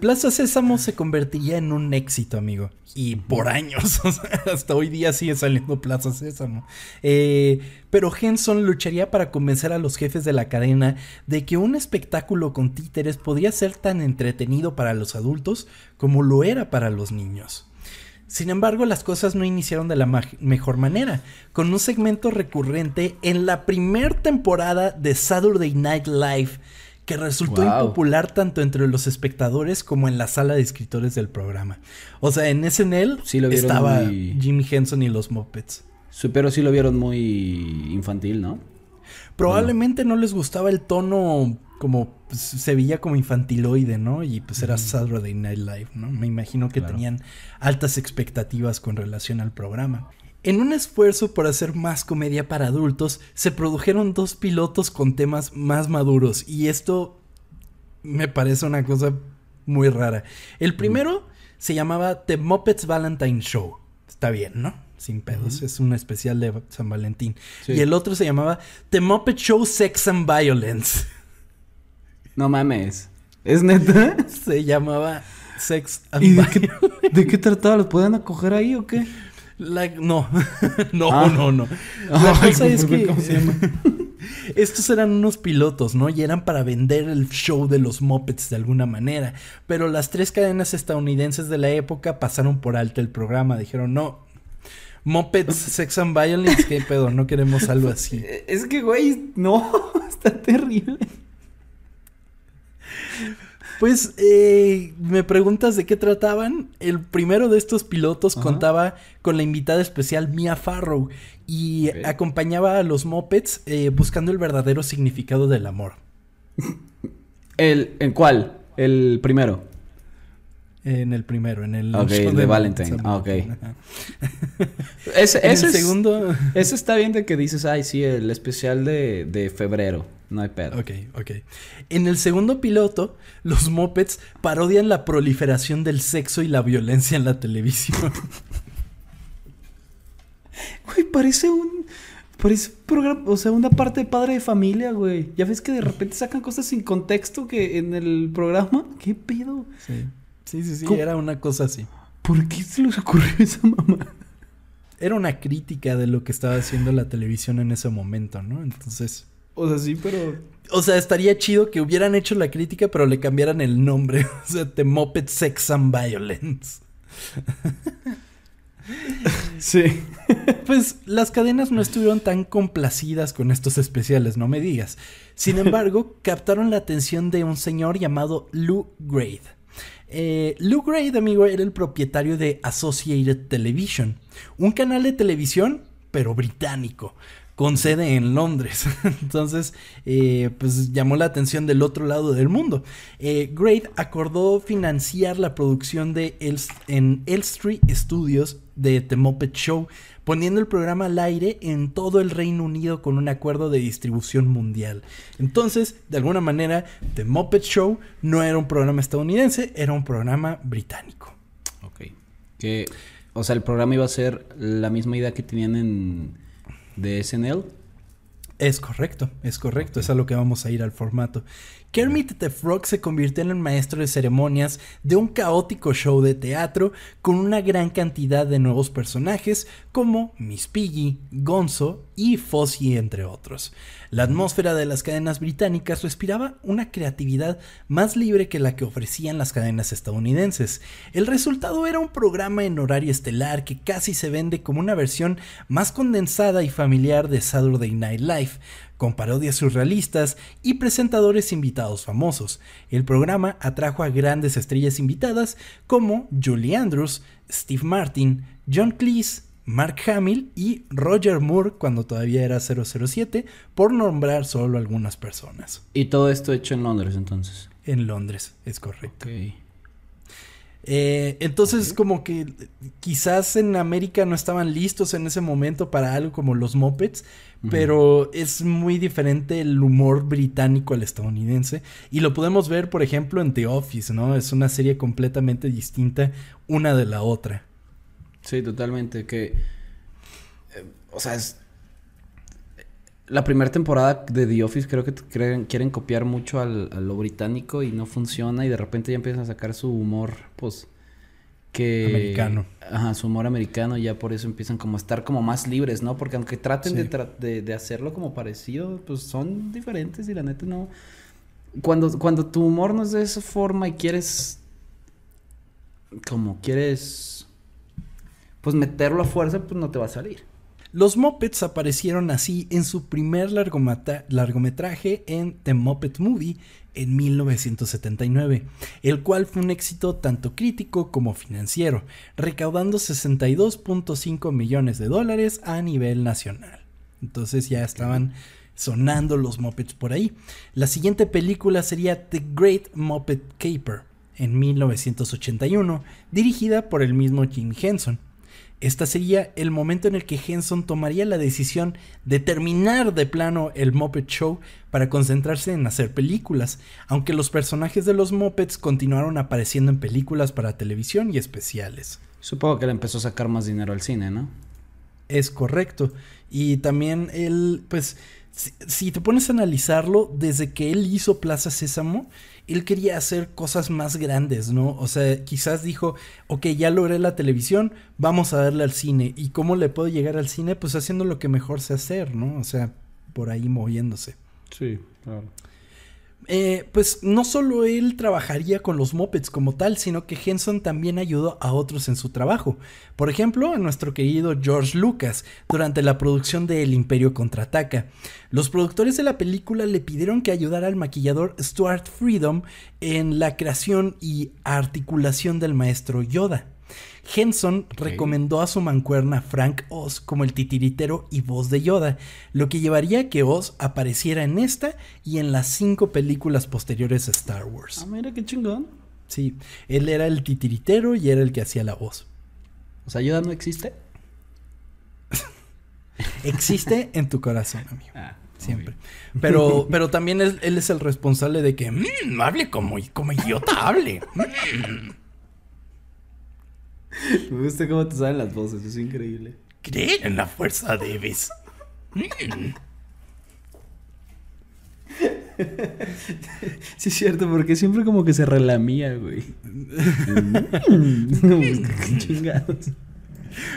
Plaza Sésamo se convertiría en un éxito, amigo. Y por años. o sea, hasta hoy día sigue saliendo Plaza Sésamo. Eh, pero Henson lucharía para convencer a los jefes de la cadena de que un espectáculo con títeres podría ser tan entretenido para los adultos como lo era para los niños. Sin embargo, las cosas no iniciaron de la mejor manera, con un segmento recurrente en la primer temporada de Saturday Night Live que resultó Wow. impopular tanto entre los espectadores como en la sala de escritores del programa. O sea, en SNL Sí lo estaba muy- Jimmy Henson y los Muppets. Sí, Pero sí lo vieron muy infantil, ¿no? Probablemente no les gustaba el tono como pues, se veía como infantiloide, ¿no? Y pues era Saturday Night Live, ¿no? Me imagino que Claro. tenían altas expectativas con relación al programa. En un esfuerzo por hacer más comedia para adultos, se produjeron dos pilotos con temas más maduros y esto me parece una cosa muy rara. El primero se llamaba The Muppets Valentine Show. Está bien, ¿no? Sin pedos. Es un especial de San Valentín. Sí. Y el otro se llamaba The Muppet Show Sex and Violence. No mames. ¿Es neta? se llamaba Sex and ¿Y de Violence. qué, de qué trataba? ¿Los podían acoger ahí o qué? La- no, no, Ah. no, no. La Ay, cosa es que ¿cómo se llama? estos eran unos pilotos, ¿no? Y eran para vender el show de los Muppets de alguna manera. Pero las tres cadenas estadounidenses de la época pasaron por alto el programa. Dijeron, no, Muppets, Sex and Violence, qué pedo, no queremos algo así. Es que, güey, no. Está terrible. Pues eh, me preguntas de qué trataban. El primero de estos pilotos Ajá. contaba con la invitada especial Mia Farrow y acompañaba a los Muppets eh, buscando el verdadero significado del amor. ¿El, ¿En cuál? El primero. En el primero, en el Ok, show el de Valentine. Ah, ok. Ese, el es- segundo. Ese está bien de que dices, ay, sí, el especial de, de febrero. No hay pedo. Ok, ok. En el segundo piloto, los Muppets parodian la proliferación del sexo y la violencia en la televisión. Güey, parece un. Parece un programa. O sea, una parte de padre de familia, güey. Ya ves que de repente sacan cosas sin contexto que en el programa. ¿Qué pedo? Sí, sí, sí, sí, era una cosa así. ¿Por qué se les ocurrió esa mamá? Era una crítica de lo que estaba haciendo la televisión en ese momento, ¿no? Entonces, O sea, sí, pero. o sea, estaría chido que hubieran hecho la crítica, pero le cambiaran el nombre. O sea, The Muppet Sex and Violence. Sí. Pues las cadenas no estuvieron tan complacidas con estos especiales, no me digas. Sin embargo, captaron la atención de un señor llamado Lou Grade. Eh, Lou Grade, amigo, era el propietario de Associated Television, un canal de televisión, pero británico, con sede en Londres. Entonces, eh, pues llamó la atención del otro lado del mundo. Eh, Grade acordó financiar la producción de Els- en Elstree Studios de The Muppet Show, poniendo el programa al aire en todo el Reino Unido con un acuerdo de distribución mundial. Entonces, de alguna manera, The Muppet Show no era un programa estadounidense, era un programa británico. Ok. Que. O sea, el programa iba a ser la misma idea que tenían en. De SNL. Es correcto, es correcto, es a lo que vamos a ir al formato. Kermit the Frog se convirtió en el maestro de ceremonias de un caótico show de teatro con una gran cantidad de nuevos personajes como Miss Piggy, Gonzo y Fozzie entre otros. La atmósfera de las cadenas británicas respiraba una creatividad más libre que la que ofrecían las cadenas estadounidenses. El resultado era un programa en horario estelar que casi se vende como una versión más condensada y familiar de Saturday Night Live, con parodias surrealistas y presentadores invitados famosos. El programa atrajo a grandes estrellas invitadas como Julie Andrews, Steve Martin, John Cleese, Mark Hamill y Roger Moore cuando todavía era 007, por nombrar solo algunas personas. Y todo esto hecho en Londres, entonces. En Londres, es correcto. Eh, entonces, como que quizás en América no estaban listos en ese momento para algo como los Muppets, pero es muy diferente el humor británico al estadounidense. Y lo podemos ver, por ejemplo, en The Office, ¿no? Es una serie completamente distinta una de la otra. Sí, totalmente. Que. eh, o sea, es. La primera temporada de The Office creo que creen- quieren copiar mucho al, a lo británico y no funciona. Y de repente ya empiezan a sacar su humor, pues. Que. Americano. Ajá, su humor americano. Y ya por eso empiezan como a estar como más libres, ¿no? Porque aunque traten de, Sí. tra- de, de hacerlo como parecido, pues son diferentes y la neta no. Cuando, cuando tu humor no es de esa forma y quieres. Como quieres pues meterlo a fuerza, pues no te va a salir. Los Muppets aparecieron así en su primer largometraje en The Muppet Movie en 1979, el cual fue un éxito tanto crítico como financiero, recaudando 62.5 millones de dólares a nivel nacional. Entonces ya estaban sonando los Muppets por ahí. La siguiente película sería The Great Muppet Caper en 1981, dirigida por el mismo Jim Henson. Esta sería el momento en el que Henson tomaría la decisión de terminar de plano el Muppet Show para concentrarse en hacer películas, aunque los personajes de los Muppets continuaron apareciendo en películas para televisión y especiales. Supongo que le empezó a sacar más dinero al cine, ¿no? Es correcto. Y también él, pues, si, te pones a analizarlo, desde que él hizo Plaza Sésamo, él quería hacer cosas más grandes, ¿no? O sea, quizás dijo, ok, ya logré la televisión, vamos a darle al cine. ¿Y cómo le puedo llegar al cine? Pues haciendo lo que mejor sé hacer, ¿no? O sea, por ahí moviéndose. Sí, claro. Eh, pues no solo él trabajaría con los mopeds como tal, sino que Henson también ayudó a otros en su trabajo. Por ejemplo, a nuestro querido George Lucas durante la producción de El Imperio contraataca. Los productores de la película le pidieron que ayudara al maquillador Stuart Freedom en la creación y articulación del maestro Yoda. Henson recomendó a su mancuerna Frank Oz como el titiritero y voz de Yoda, lo que llevaría a que Oz apareciera en esta y en las cinco películas posteriores a Star Wars. Ah, mira qué chingón. Sí, él era el titiritero y era el que hacía la voz. O sea, Yoda no existe. Existe en tu corazón, amigo. Ah, Siempre. Pero, pero también él, él es el responsable de que "Mm, hable como, como idiota, hable. Me gusta cómo te salen las voces, es increíble. creer en la fuerza debes. Sí, es cierto, porque siempre como que se relamía, güey. Qué chingados.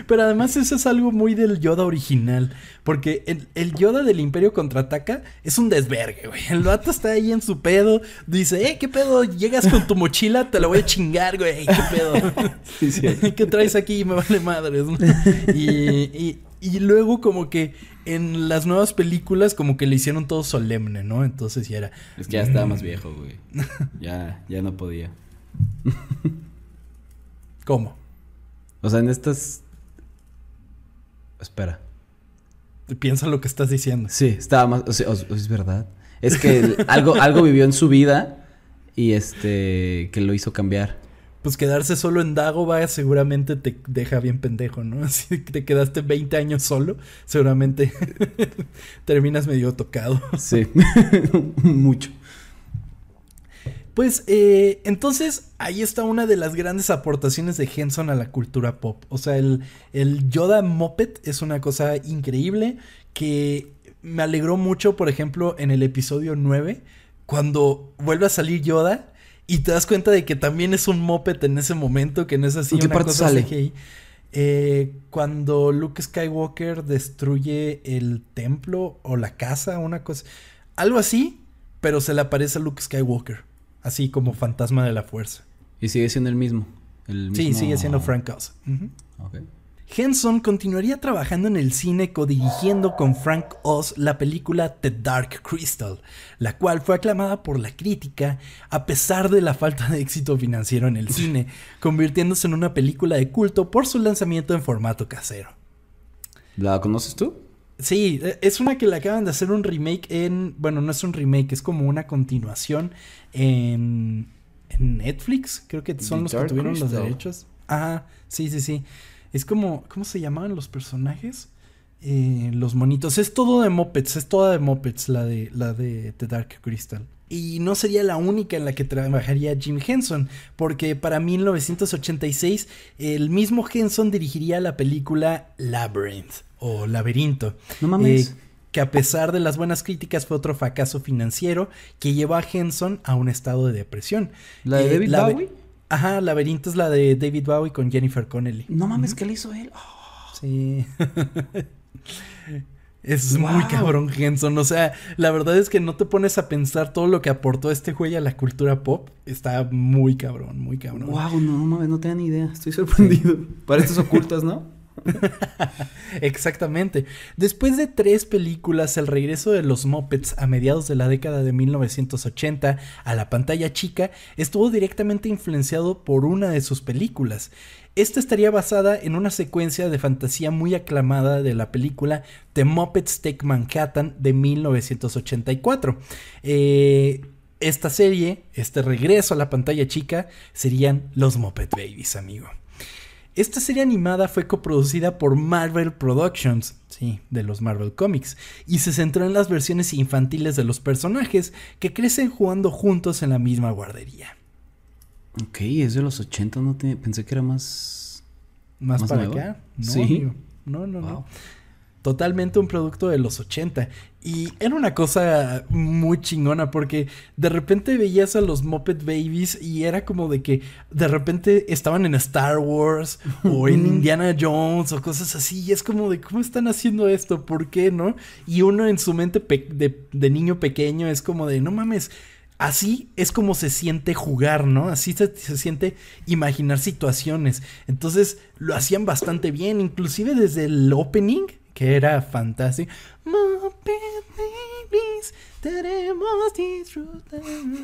Pero además eso es algo muy del Yoda original. Porque el, el Yoda del Imperio Contraataca es un desvergue, güey. El vato está ahí en su pedo. Dice, eh, ¿qué pedo? Llegas con tu mochila, te la voy a chingar, güey. ¿Qué pedo? Sí, sí. ¿Qué traes aquí? Me vale madres. ¿no? Y, y, y luego como que en las nuevas películas como que le hicieron todo solemne, ¿no? Entonces ya era... Es que ya estaba más viejo, güey. Ya, ya no podía. ¿Cómo? O sea, en estas. Espera. Piensa lo que estás diciendo. Sí, estaba más. O sea, o- es verdad. Es que algo, algo vivió en su vida y este. que lo hizo cambiar. Pues quedarse solo en Dagoba seguramente te deja bien pendejo, ¿no? Si te quedaste 20 años solo, seguramente terminas medio tocado. Sí. Mucho. Pues eh, entonces ahí está una de las grandes aportaciones de Henson a la cultura pop. O sea, el, el Yoda Muppet es una cosa increíble que me alegró mucho, por ejemplo, en el episodio 9, cuando vuelve a salir Yoda y te das cuenta de que también es un Muppet en ese momento, que no es así ¿En qué una parte cosa sale? CGI. Eh, cuando Luke Skywalker destruye el templo o la casa, una cosa. Algo así, pero se le aparece a Luke Skywalker. Así como fantasma de la fuerza. Y sigue siendo el mismo. El Sí, mismo- sigue siendo Frank Oz. Henson continuaría trabajando en el cine codirigiendo con Frank Oz la película The Dark Crystal, la cual fue aclamada por la crítica a pesar de la falta de éxito financiero en el cine, convirtiéndose en una película de culto por su lanzamiento en formato casero. ¿La conoces tú? Sí, e- es una que le acaban de hacer un remake en. Bueno, no es un remake, es como una continuación en. en Netflix, creo que son The los que tuvieron los derechos. Ah, sí, sí, sí. Es como, ¿cómo se llamaban los personajes? Eh, los monitos. Es todo de Muppets, es toda de Muppets la de, la de The Dark Crystal. Y no sería la única en la que trabajaría Jim Henson, porque para 1986 el mismo Henson dirigiría la película Labyrinth o Laberinto. No mames. Eh, que a pesar de las buenas críticas fue otro fracaso financiero que llevó a Henson a un estado de depresión. ¿La de Eh, David Bowie? Ajá, Laberinto es la de David Bowie con Jennifer Connelly. No mames, ¿qué le hizo él? Oh, Sí. es muy cabrón Henson. O sea, la verdad es que no te pones a pensar todo lo que aportó este güey a la cultura pop. Está muy cabrón, muy cabrón. wow, no mames, no tenía ni idea. Estoy sorprendido. Para estos ocultas, ¿no? Exactamente. Después de tres películas, el regreso de los Muppets a mediados de la década de 1980 a la pantalla chica estuvo directamente influenciado por una de sus películas. Esta estaría basada en una secuencia de fantasía muy aclamada de la película The Muppets Take Manhattan de 1984. Eh, esta serie, este regreso a la pantalla chica, serían los Muppet Babies, amigo. Esta serie animada fue coproducida por Marvel Productions, sí, de los Marvel Comics, y se centró en las versiones infantiles de los personajes que crecen jugando juntos en la misma guardería. Ok, es de los 80, no te... pensé que era más... ¿Más, ¿Más para nuevo? acá? No, Sí. amigo. no, no, no. Totalmente un producto de los 80. Y era una cosa muy chingona porque de repente veías a los Muppet Babies y era como de que de repente estaban en Star Wars o en Indiana Jones o cosas así. Y es como de cómo están haciendo esto, ¿por qué no? Y uno en su mente de niño pequeño es como de no mames. Así es como se siente jugar, ¿no? Así se, se siente imaginar situaciones. Entonces lo hacían bastante bien, inclusive desde el opening, que era fantástico.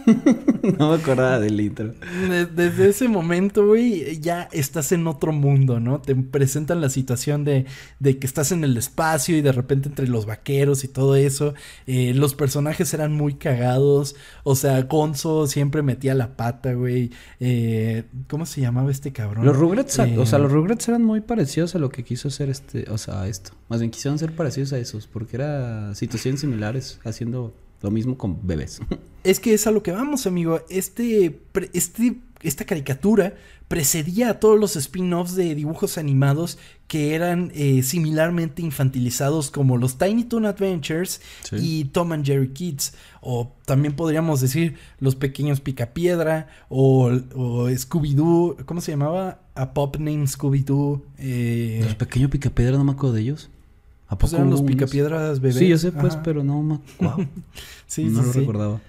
No me acordaba del intro. De- Desde ese momento, güey, ya estás en otro mundo, ¿no? Te presentan la situación de, de que estás en el espacio y de repente entre los vaqueros y todo eso. Eh, los personajes eran muy cagados. O sea, Gonzo siempre metía la pata, güey. Eh, ¿Cómo se llamaba este cabrón? Los Rugrats, Eh, o sea, los Rugrats eran muy parecidos a lo que quiso hacer este, o sea, esto. Más bien quisieron ser parecidos a esos, porque era situaciones similares, haciendo lo mismo con bebés. Es que es a lo que vamos, amigo. Este, este, esta caricatura precedía a todos los spin-offs de dibujos animados que eran eh, similarmente infantilizados como los Tiny Toon Adventures Sí. y Tom and Jerry Kids. O también podríamos decir los pequeños Picapiedra o, o Scooby-Doo. ¿Cómo se llamaba? A Pop Name Scooby-Doo. eh, Los pequeños picapiedra, no me acuerdo de ellos. ¿A pues eran los? Picapiedras bebés. Sí, yo sé, pues, Ajá. pero no me wow, Sí, no sí, lo sí. recordaba.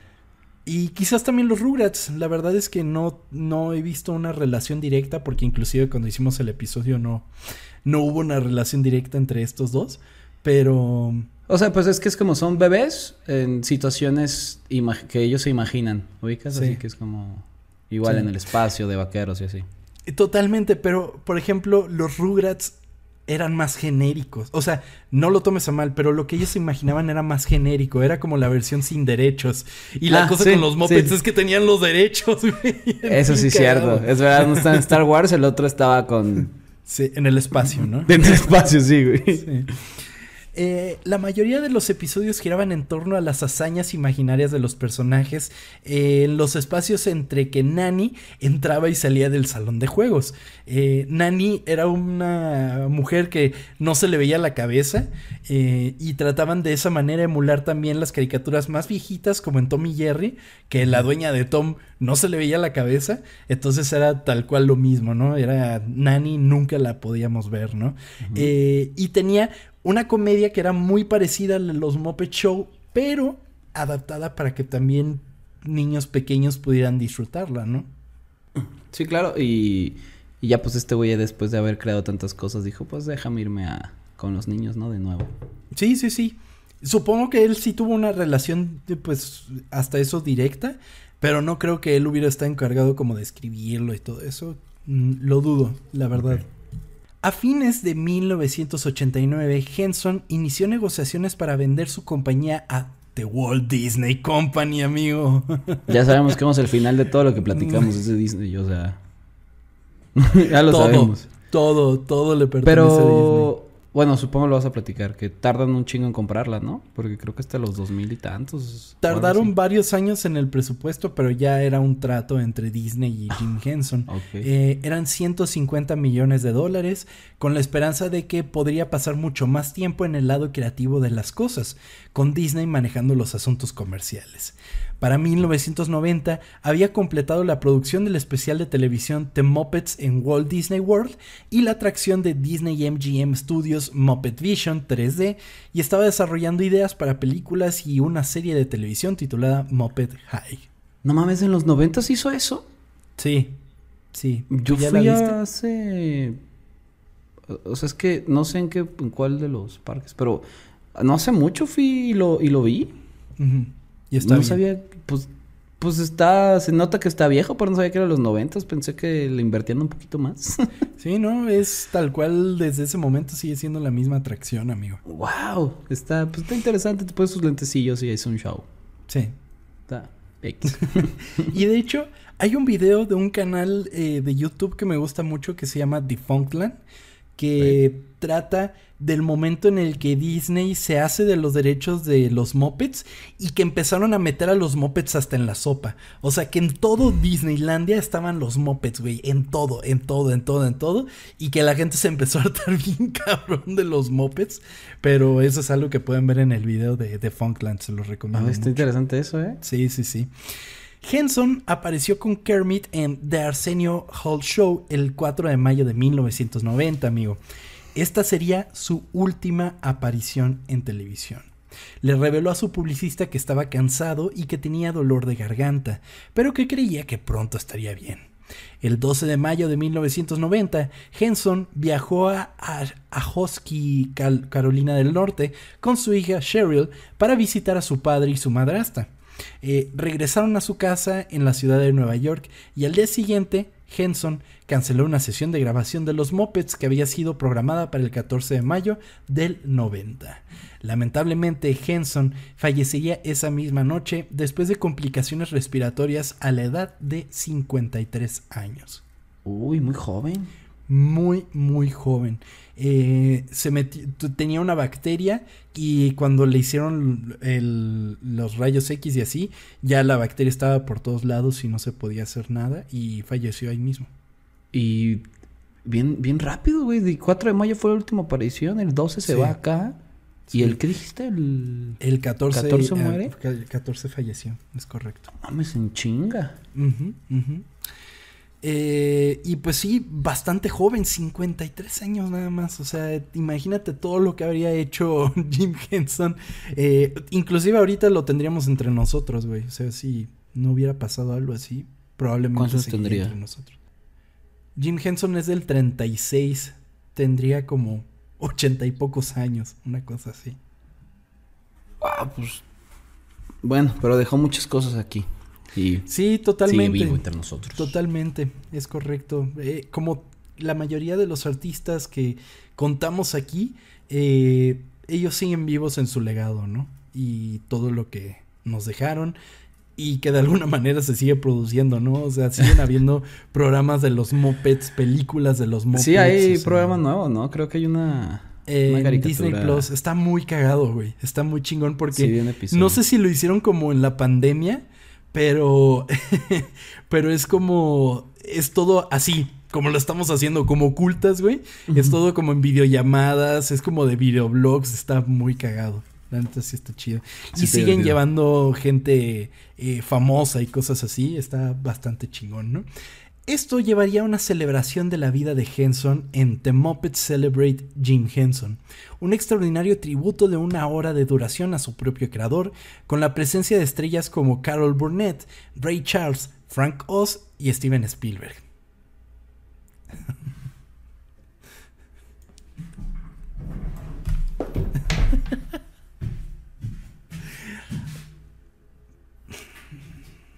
Y quizás también los Rugrats. La verdad es que no, no he visto una relación directa, porque inclusive cuando hicimos el episodio no, no hubo una relación directa entre estos dos. Pero O sea, pues es que es como son bebés en situaciones que ellos se imaginan, ¿ubicas? Sí. Así que es como igual Sí. en el espacio de vaqueros y así. totalmente, pero por ejemplo, los Rugrats eran más genéricos. O sea, no lo tomes a mal, pero lo que ellos imaginaban era más genérico. Era como la versión sin derechos. Y la Ah, cosa sí, con los sí. es que tenían los derechos, güey. Eso sí es cierto. Es verdad, uno está en Star Wars, el otro estaba con... Sí, en el espacio, ¿no? Dentro del espacio, sí, güey. Sí. Eh, la mayoría de los episodios giraban en torno a las hazañas imaginarias de los personajes eh, en los espacios entre que Nani entraba y salía del salón de juegos. Eh, Nani era una mujer que no se le veía la cabeza eh, y trataban de esa manera emular también las caricaturas más viejitas como en Tom y Jerry, que la dueña de Tom no se le veía la cabeza, entonces era tal cual lo mismo, ¿no? Era Nani, nunca la podíamos ver, ¿no? Y tenía una comedia que era muy parecida a los Muppet Show, pero adaptada para que también niños pequeños pudieran disfrutarla, ¿no? Sí, claro. Y, y ya pues este güey después de haber creado tantas cosas dijo, pues déjame irme a con los niños, ¿no? De nuevo. Sí, sí, sí. Supongo que él sí tuvo una relación, de, pues, hasta eso directa, pero no creo que él hubiera estado encargado como de escribirlo y todo eso. Mm, lo dudo, la verdad. A fines de 1989, Henson inició negociaciones para vender su compañía a The Walt Disney Company, amigo. Ya sabemos que vamos al final de todo lo que platicamos ese Disney, o sea. ya lo todo, sabemos. Todo, todo le pertenece a Disney. Bueno, supongo lo vas a platicar, que tardan un chingo en comprarla, ¿no? Porque creo que hasta los dos mil y tantos. Tardaron varios años en el presupuesto, pero ya era un trato entre Disney y Jim Henson. Ok. Eh, eran 150 millones de dólares, con la esperanza de que podría pasar mucho más tiempo en el lado creativo de las cosas, con Disney manejando los asuntos comerciales. Para 1990 había completado la producción del especial de televisión The Muppets en Walt Disney World y la atracción de Disney MGM Studios Muppet Vision 3D y estaba desarrollando ideas para películas y una serie de televisión titulada Muppet High. No mames, en los noventas hizo eso. Sí, sí. Yo ¿Ya fui hace. O sea, es que no sé en qué, en cuál de los parques, pero no hace mucho fui y lo, y lo vi. Ujú. Y está no bien. sabía, pues, pues está, se nota que está viejo, pero no sabía que era los noventas. Pensé que le invertían un poquito más. Sí, no, es tal cual desde ese momento sigue siendo la misma atracción, amigo. wow, está, pues está interesante. Te pones sus lentecillos y es un show. Sí. Está. Y de hecho, hay un video de un canal eh, de YouTube que me gusta mucho que se llama Defunctland, que trata del momento en el que Disney se hace de los derechos de los Muppets y que empezaron a meter a los Muppets hasta en la sopa. O sea, que en todo Disneylandia estaban los Muppets, güey, en todo, en todo, en todo, en todo, y que la gente se empezó a hartar bien cabrón de los Muppets, pero eso es algo que pueden ver en el video de Defunctland, se los recomiendo. Ah, está mucho. interesante eso, ¿eh? Sí, sí, sí. Henson apareció con Kermit en The Arsenio Hall Show el 4 de mayo de 1990, amigo. Esta sería su última aparición en televisión. Le reveló a su publicista que estaba cansado y que tenía dolor de garganta, pero que creía que pronto estaría bien. El 12 de mayo de 1990, Henson viajó a, a, a Hosky, Cal- Carolina del Norte, con su hija Cheryl para visitar a su padre y su madrastra. Eh, regresaron a su casa en la ciudad de Nueva York y al día siguiente Henson canceló una sesión de grabación de los Muppets que había sido programada para el 14 de mayo del 90. Lamentablemente Henson fallecería esa misma noche después de complicaciones respiratorias a la edad de 53 años Uy, muy joven. Muy, muy joven. Eh, se meti- t- tenía una bacteria y cuando le hicieron el- los rayos X y así, ya la bacteria estaba por todos lados y no se podía hacer nada y falleció ahí mismo. Y bien, bien rápido, güey. El 4 de mayo fue la última aparición, el 12 se Sí. va acá. Sí. ¿Y el qué dijiste? El... El 14, 14 eh, muere. el 14 falleció, es correcto. Mames, en chinga. Eh, y pues sí, bastante joven, 53 años nada más. O sea, imagínate todo lo que habría hecho Jim Henson. Eh, inclusive ahorita lo tendríamos entre nosotros, güey. O sea, si no hubiera pasado algo así, probablemente ¿Cuántos tendría? entre nosotros. Jim Henson es del 36. Tendría como 80 y pocos años, una cosa así. Ah, pues. Bueno, pero dejó muchas cosas aquí. Y Sí, sigue totalmente. vivo entre nosotros. Totalmente, es correcto. Eh, como la mayoría de los artistas que contamos aquí, eh, ellos siguen vivos en su legado, ¿no? Y todo lo que nos dejaron y que de alguna manera se sigue produciendo, ¿no? O sea, siguen habiendo programas de los mopeds, películas de los mopeds. Sí, hay o sea, programas nuevos, ¿no? Creo que hay una. en una caricatura. Disney Plus está muy cagado, güey. Está muy chingón porque Sí, no sé si lo hicieron como en la pandemia, pero pero es como es todo así, como lo estamos haciendo como ocultas, güey. Es todo como en videollamadas, es como de videoblogs, está muy cagado. La neta sí está chido. Sí, y siguen llevando gente eh, famosa y cosas así, está bastante chingón, ¿no? Esto llevaría a una celebración de la vida de Henson en The Muppets Celebrate Jim Henson, un extraordinario tributo de una hora de duración a su propio creador, con la presencia de estrellas como Carol Burnett, Ray Charles, Frank Oz y Steven Spielberg.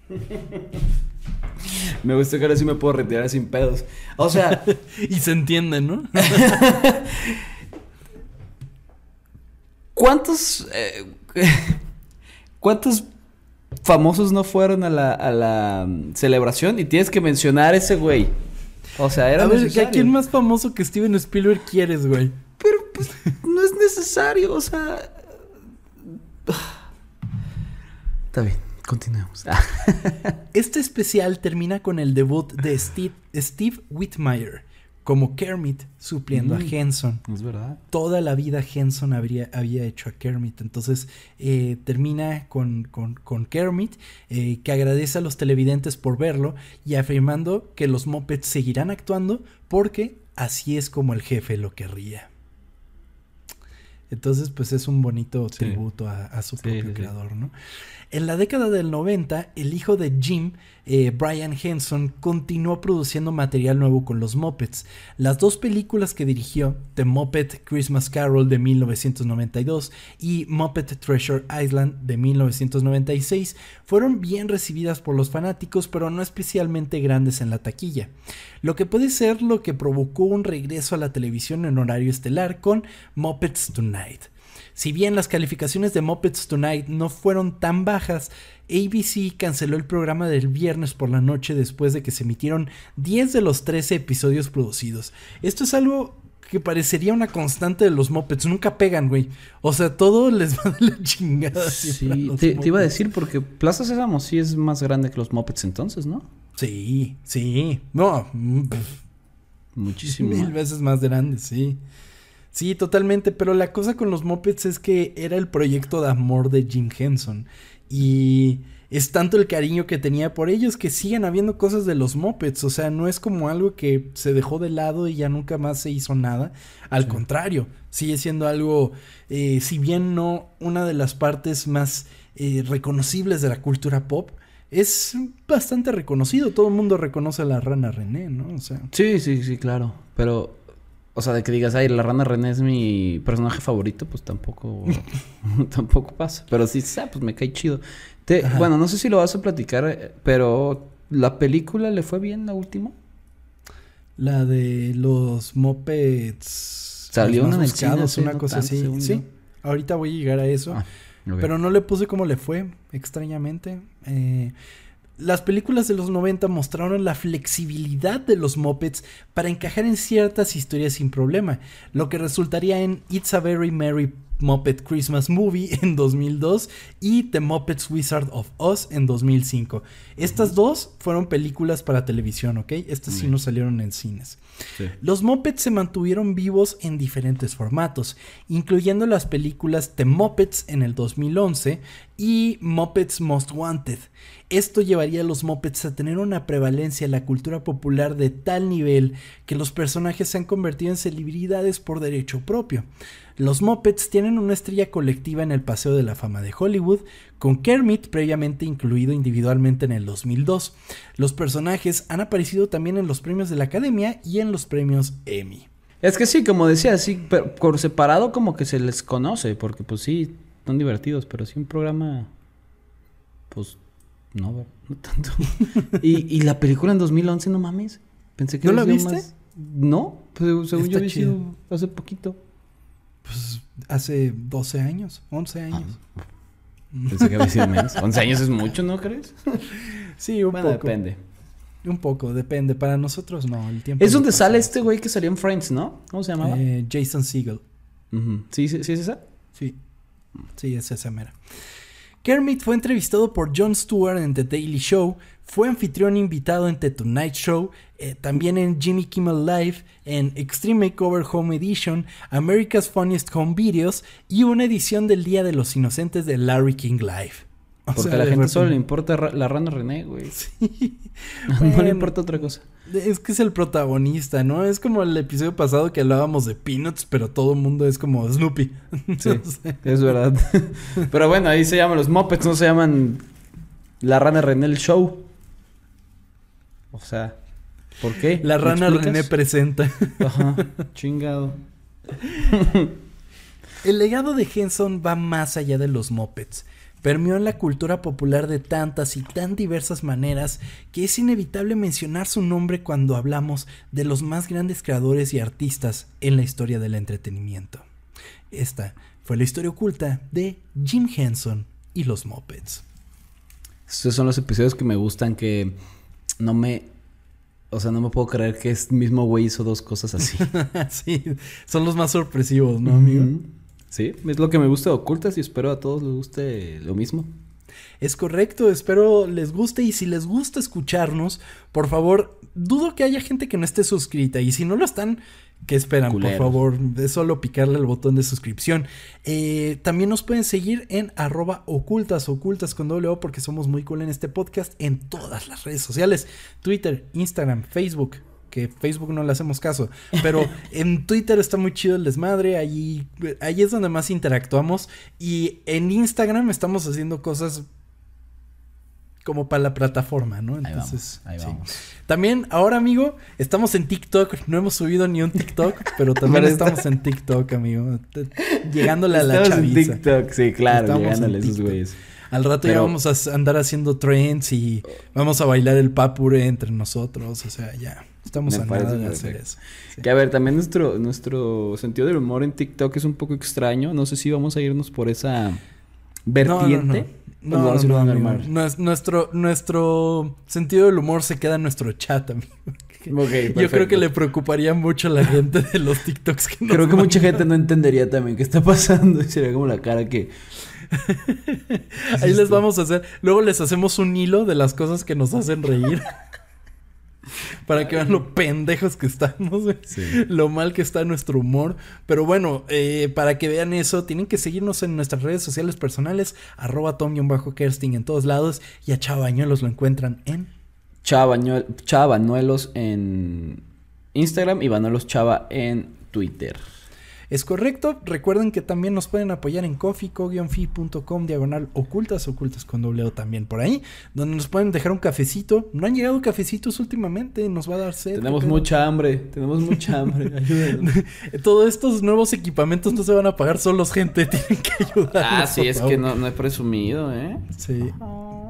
Me gusta que ahora sí me puedo retirar sin pedos. O sea, y se entiende, ¿no? ¿cuántos. eh, ¿Cuántos famosos no fueron a la, a la mm, celebración? Y tienes que mencionar a ese güey. O sea, era A ver, necesario. ¿a quién más famoso que Steven Spielberg quieres, güey? Pero pues no es necesario, o sea. Está bien, continuemos. Este especial termina con el debut de Steve, Steve Whitmire como Kermit supliendo Mm. a Henson. es verdad. Toda la vida Henson habría, había hecho a Kermit. Entonces eh, termina con, con- con Kermit, eh, que agradece a los televidentes por verlo y afirmando que los Muppets seguirán actuando porque así es como el jefe lo querría. Entonces, pues es un bonito Sí. tributo a, a su Sí, propio sí. creador, ¿no? En la década del 90, el hijo de Jim, eh, Brian Henson, continuó produciendo material nuevo con los Muppets. Las dos películas que dirigió, The Muppet Christmas Carol de 1992 y Muppet Treasure Island de 1996, fueron bien recibidas por los fanáticos, pero no especialmente grandes en la taquilla. Lo que puede ser lo que provocó un regreso a la televisión en horario estelar con Muppets Tonight. Si bien las calificaciones de Muppets Tonight no fueron tan bajas, ABC canceló el programa del viernes por la noche después de que se emitieron 10 de los 13 episodios producidos. Esto es algo que parecería una constante de los Muppets, nunca pegan, güey. O sea, todo les va de la chingada. Sí, te, te iba a decir porque Plaza Sésamo sí es más grande que los Muppets entonces, ¿no? Sí, sí. No, mm, Muchísimo. Mil veces más grande, sí. Sí, totalmente. Pero la cosa con los Muppets es que era el proyecto de amor de Jim Henson. Y es tanto el cariño que tenía por ellos que siguen habiendo cosas de los Muppets. O sea, no es como algo que se dejó de lado y ya nunca más se hizo nada. Al contrario, sigue siendo algo, eh, si bien no una de las partes más eh, reconocibles de la cultura pop. Es bastante reconocido, todo el mundo reconoce a la rana René, ¿no? O sea, Sí, sí, sí, claro. Pero, o sea, de que digas, ay, la rana René es mi personaje favorito, pues tampoco, tampoco pasa. Pero sí, ah, pues me cae chido. Te- bueno, no sé si lo vas a platicar, eh, pero ¿la película le fue bien la última? La de los mopeds. Salió una buscados, una cosa así. Sí, ahorita voy a llegar a eso. Ah. Pero no le puse cómo le fue, extrañamente. Eh, las películas de los 90 mostraron la flexibilidad de los mopeds para encajar en ciertas historias sin problema, lo que resultaría en It's a Very Merry Muppet Christmas Movie en 2002 y The Muppets Wizard of Oz en 2005. Estas dos fueron películas para televisión, ¿ok? Estas sí no salieron en cines. Sí. Los Muppets se mantuvieron vivos en diferentes formatos, incluyendo las películas The Muppets en el 2011 y Muppets Most Wanted. Esto llevaría a los Muppets a tener una prevalencia en la cultura popular de tal nivel que los personajes se han convertido en celebridades por derecho propio. Los Muppets tienen una estrella colectiva en el Paseo de la Fama de Hollywood, con Kermit previamente incluido individualmente en el 2002. Los personajes han aparecido también en los premios de la Academia y en los premios Emmy. Es que sí, como decía, sí, pero por separado como que se les conoce, porque pues sí, son divertidos, pero sí un programa, pues, no, no tanto. y, y la película en 2011, no mames, pensé que ¿No la viste? más- No, pues, según Está yo había sido hace poquito. Pues hace 12 años, 11 años. Pensé que había sido menos. 11 años es mucho, ¿no crees? Sí, un Bueno, poco. depende. Un poco, depende. Para nosotros no, el tiempo. Es donde pasa. sale este güey que salió en Friends, ¿no? ¿Cómo se llamaba? Eh, Jason Segel. Ujú. ¿Sí, sí, sí es esa? Sí. Sí, es esa mera. Kermit fue entrevistado por Jon Stewart en The Daily Show, fue anfitrión invitado en The Tonight Show, eh, también en Jimmy Kimmel Live, en Extreme Makeover Home Edition, America's Funniest Home Videos y una edición del Día de los Inocentes de Larry King Live. O Porque sea, a la gente solo le importa ra- la rana René, güey. Sí. no Bueno. le importa otra cosa. Es que es el protagonista, ¿no? Es como el episodio pasado que hablábamos de Peanuts, pero todo el mundo es como Snoopy. Sí, es verdad. Pero bueno, ahí se llaman los Muppets, no se llaman la rana René el show. O sea, ¿por qué? La ¿Me rana? René presenta. Ajá, chingado. El legado de Henson va más allá de los mopeds. Permeó en la cultura popular de tantas y tan diversas maneras que es inevitable mencionar su nombre cuando hablamos de los más grandes creadores y artistas en la historia del entretenimiento. Esta fue la historia oculta de Jim Henson y los mopeds. Estos son los episodios que me gustan que no me... O sea, no me puedo creer que este mismo güey hizo dos cosas así. sí, son los más sorpresivos, ¿no, amigo? Sí, es lo que me gusta de Ocultas y espero a todos les guste lo mismo. Es correcto, espero les guste y si les gusta escucharnos, por favor, dudo que haya gente que no esté suscrita y si no lo están, ¿qué esperan? Culeros. Por favor, es solo picarle el botón de suscripción. Eh, también nos pueden seguir en arroba ocultas, ocultas con doble O porque somos muy cool en este podcast en todas las redes sociales, Twitter, Instagram, Facebook. Que Facebook no le hacemos caso. Pero en Twitter está muy chido el desmadre. Allí, ahí es donde más interactuamos. Y en Instagram estamos haciendo cosas como para la plataforma, ¿no? Ahí Entonces, vamos, ahí sí. vamos. También ahora, amigo, estamos en TikTok. No hemos subido ni un TikTok, pero también está- estamos en TikTok, amigo. Llegándole a la Estamos en. TikTok, sí, claro, Estamos llegándole a esos güeyes. Al rato ya vamos a andar haciendo trends y vamos a bailar el papure entre nosotros. O sea, ya estamos a nada de hacer eso. Sí. Que a ver, también nuestro, nuestro sentido del humor en TikTok es un poco extraño. No sé si vamos a irnos por esa vertiente. No, Pues no, no, a amigo. normal. Nues- nuestro, nuestro sentido del humor se queda en nuestro chat, amigo. Yo creo que le preocuparía mucho a la gente de los TikToks que nos Creo que mucha gente no entendería también qué está pasando. Y sería como la cara que. Ahí les vamos a hacer. Luego les hacemos un hilo de las cosas que nos hacen reír. Para que vean lo pendejos que estamos. Sí. Lo mal que está nuestro humor. Pero bueno, eh, para que vean eso, tienen que seguirnos en nuestras redes sociales personales. Arroba Tom-Kersting en todos lados. Y a Chavañuelos lo encuentran en... Chava, Bañuel- Chava Banuelos en Instagram y Banuelos Chava en Twitter. Es correcto. Recuerden que también nos pueden apoyar en cofico-fi.com diagonal ocultas, ocultas con doble O también por ahí, donde nos pueden dejar un cafecito. No han llegado cafecitos últimamente, nos va a dar sed. Tenemos mucha hambre, tenemos mucha hambre. Ayúdenos. Todos estos nuevos equipamientos no se van a pagar solos, gente. Tienen que ayudar. Ah, sí, es que no, no he presumido, ¿eh? Sí.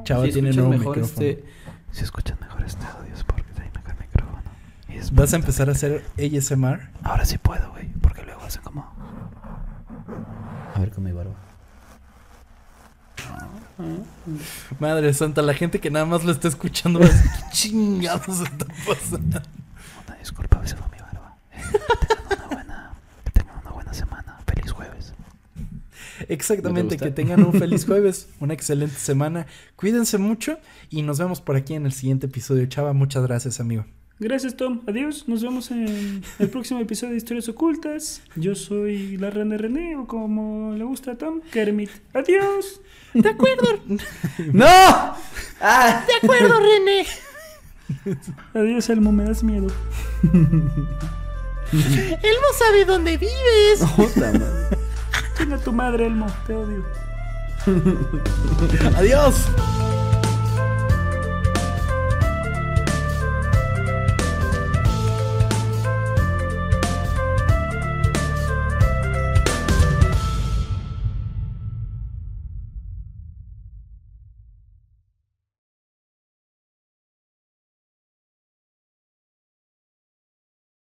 Chava Si tiene nuevo mejor micrófono. este- Si escuchan mejor este audio es porque trae mejor micrófono. Y es ¿Vas a empezar a hacer ASMR? Ahora sí puedo, güey, porque luego hacen como... A ver con mi barba. Madre santa, la gente que nada más lo está escuchando va a decir, ¿qué chingados está pasando? Una disculpa, a veces fue mi barba. Que tengan una buena... Que tengan una buena semana. Feliz jueves. Exactamente, ¿No te que tengan un feliz jueves, una excelente semana. Cuídense mucho y nos vemos por aquí en el siguiente episodio. Chava, muchas gracias, amigo. Gracias, Tom. Adiós. Nos vemos en el próximo episodio de Historias Ocultas. Yo soy la René René, o como le gusta a Tom, Kermit. Adiós. De acuerdo, ¡No! ¡Ah! de acuerdo, René. Adiós, Elmo, me das miedo. Él no sabe dónde vives. Puta madre. Chinga tu madre, Elmo. Te odio. Adiós.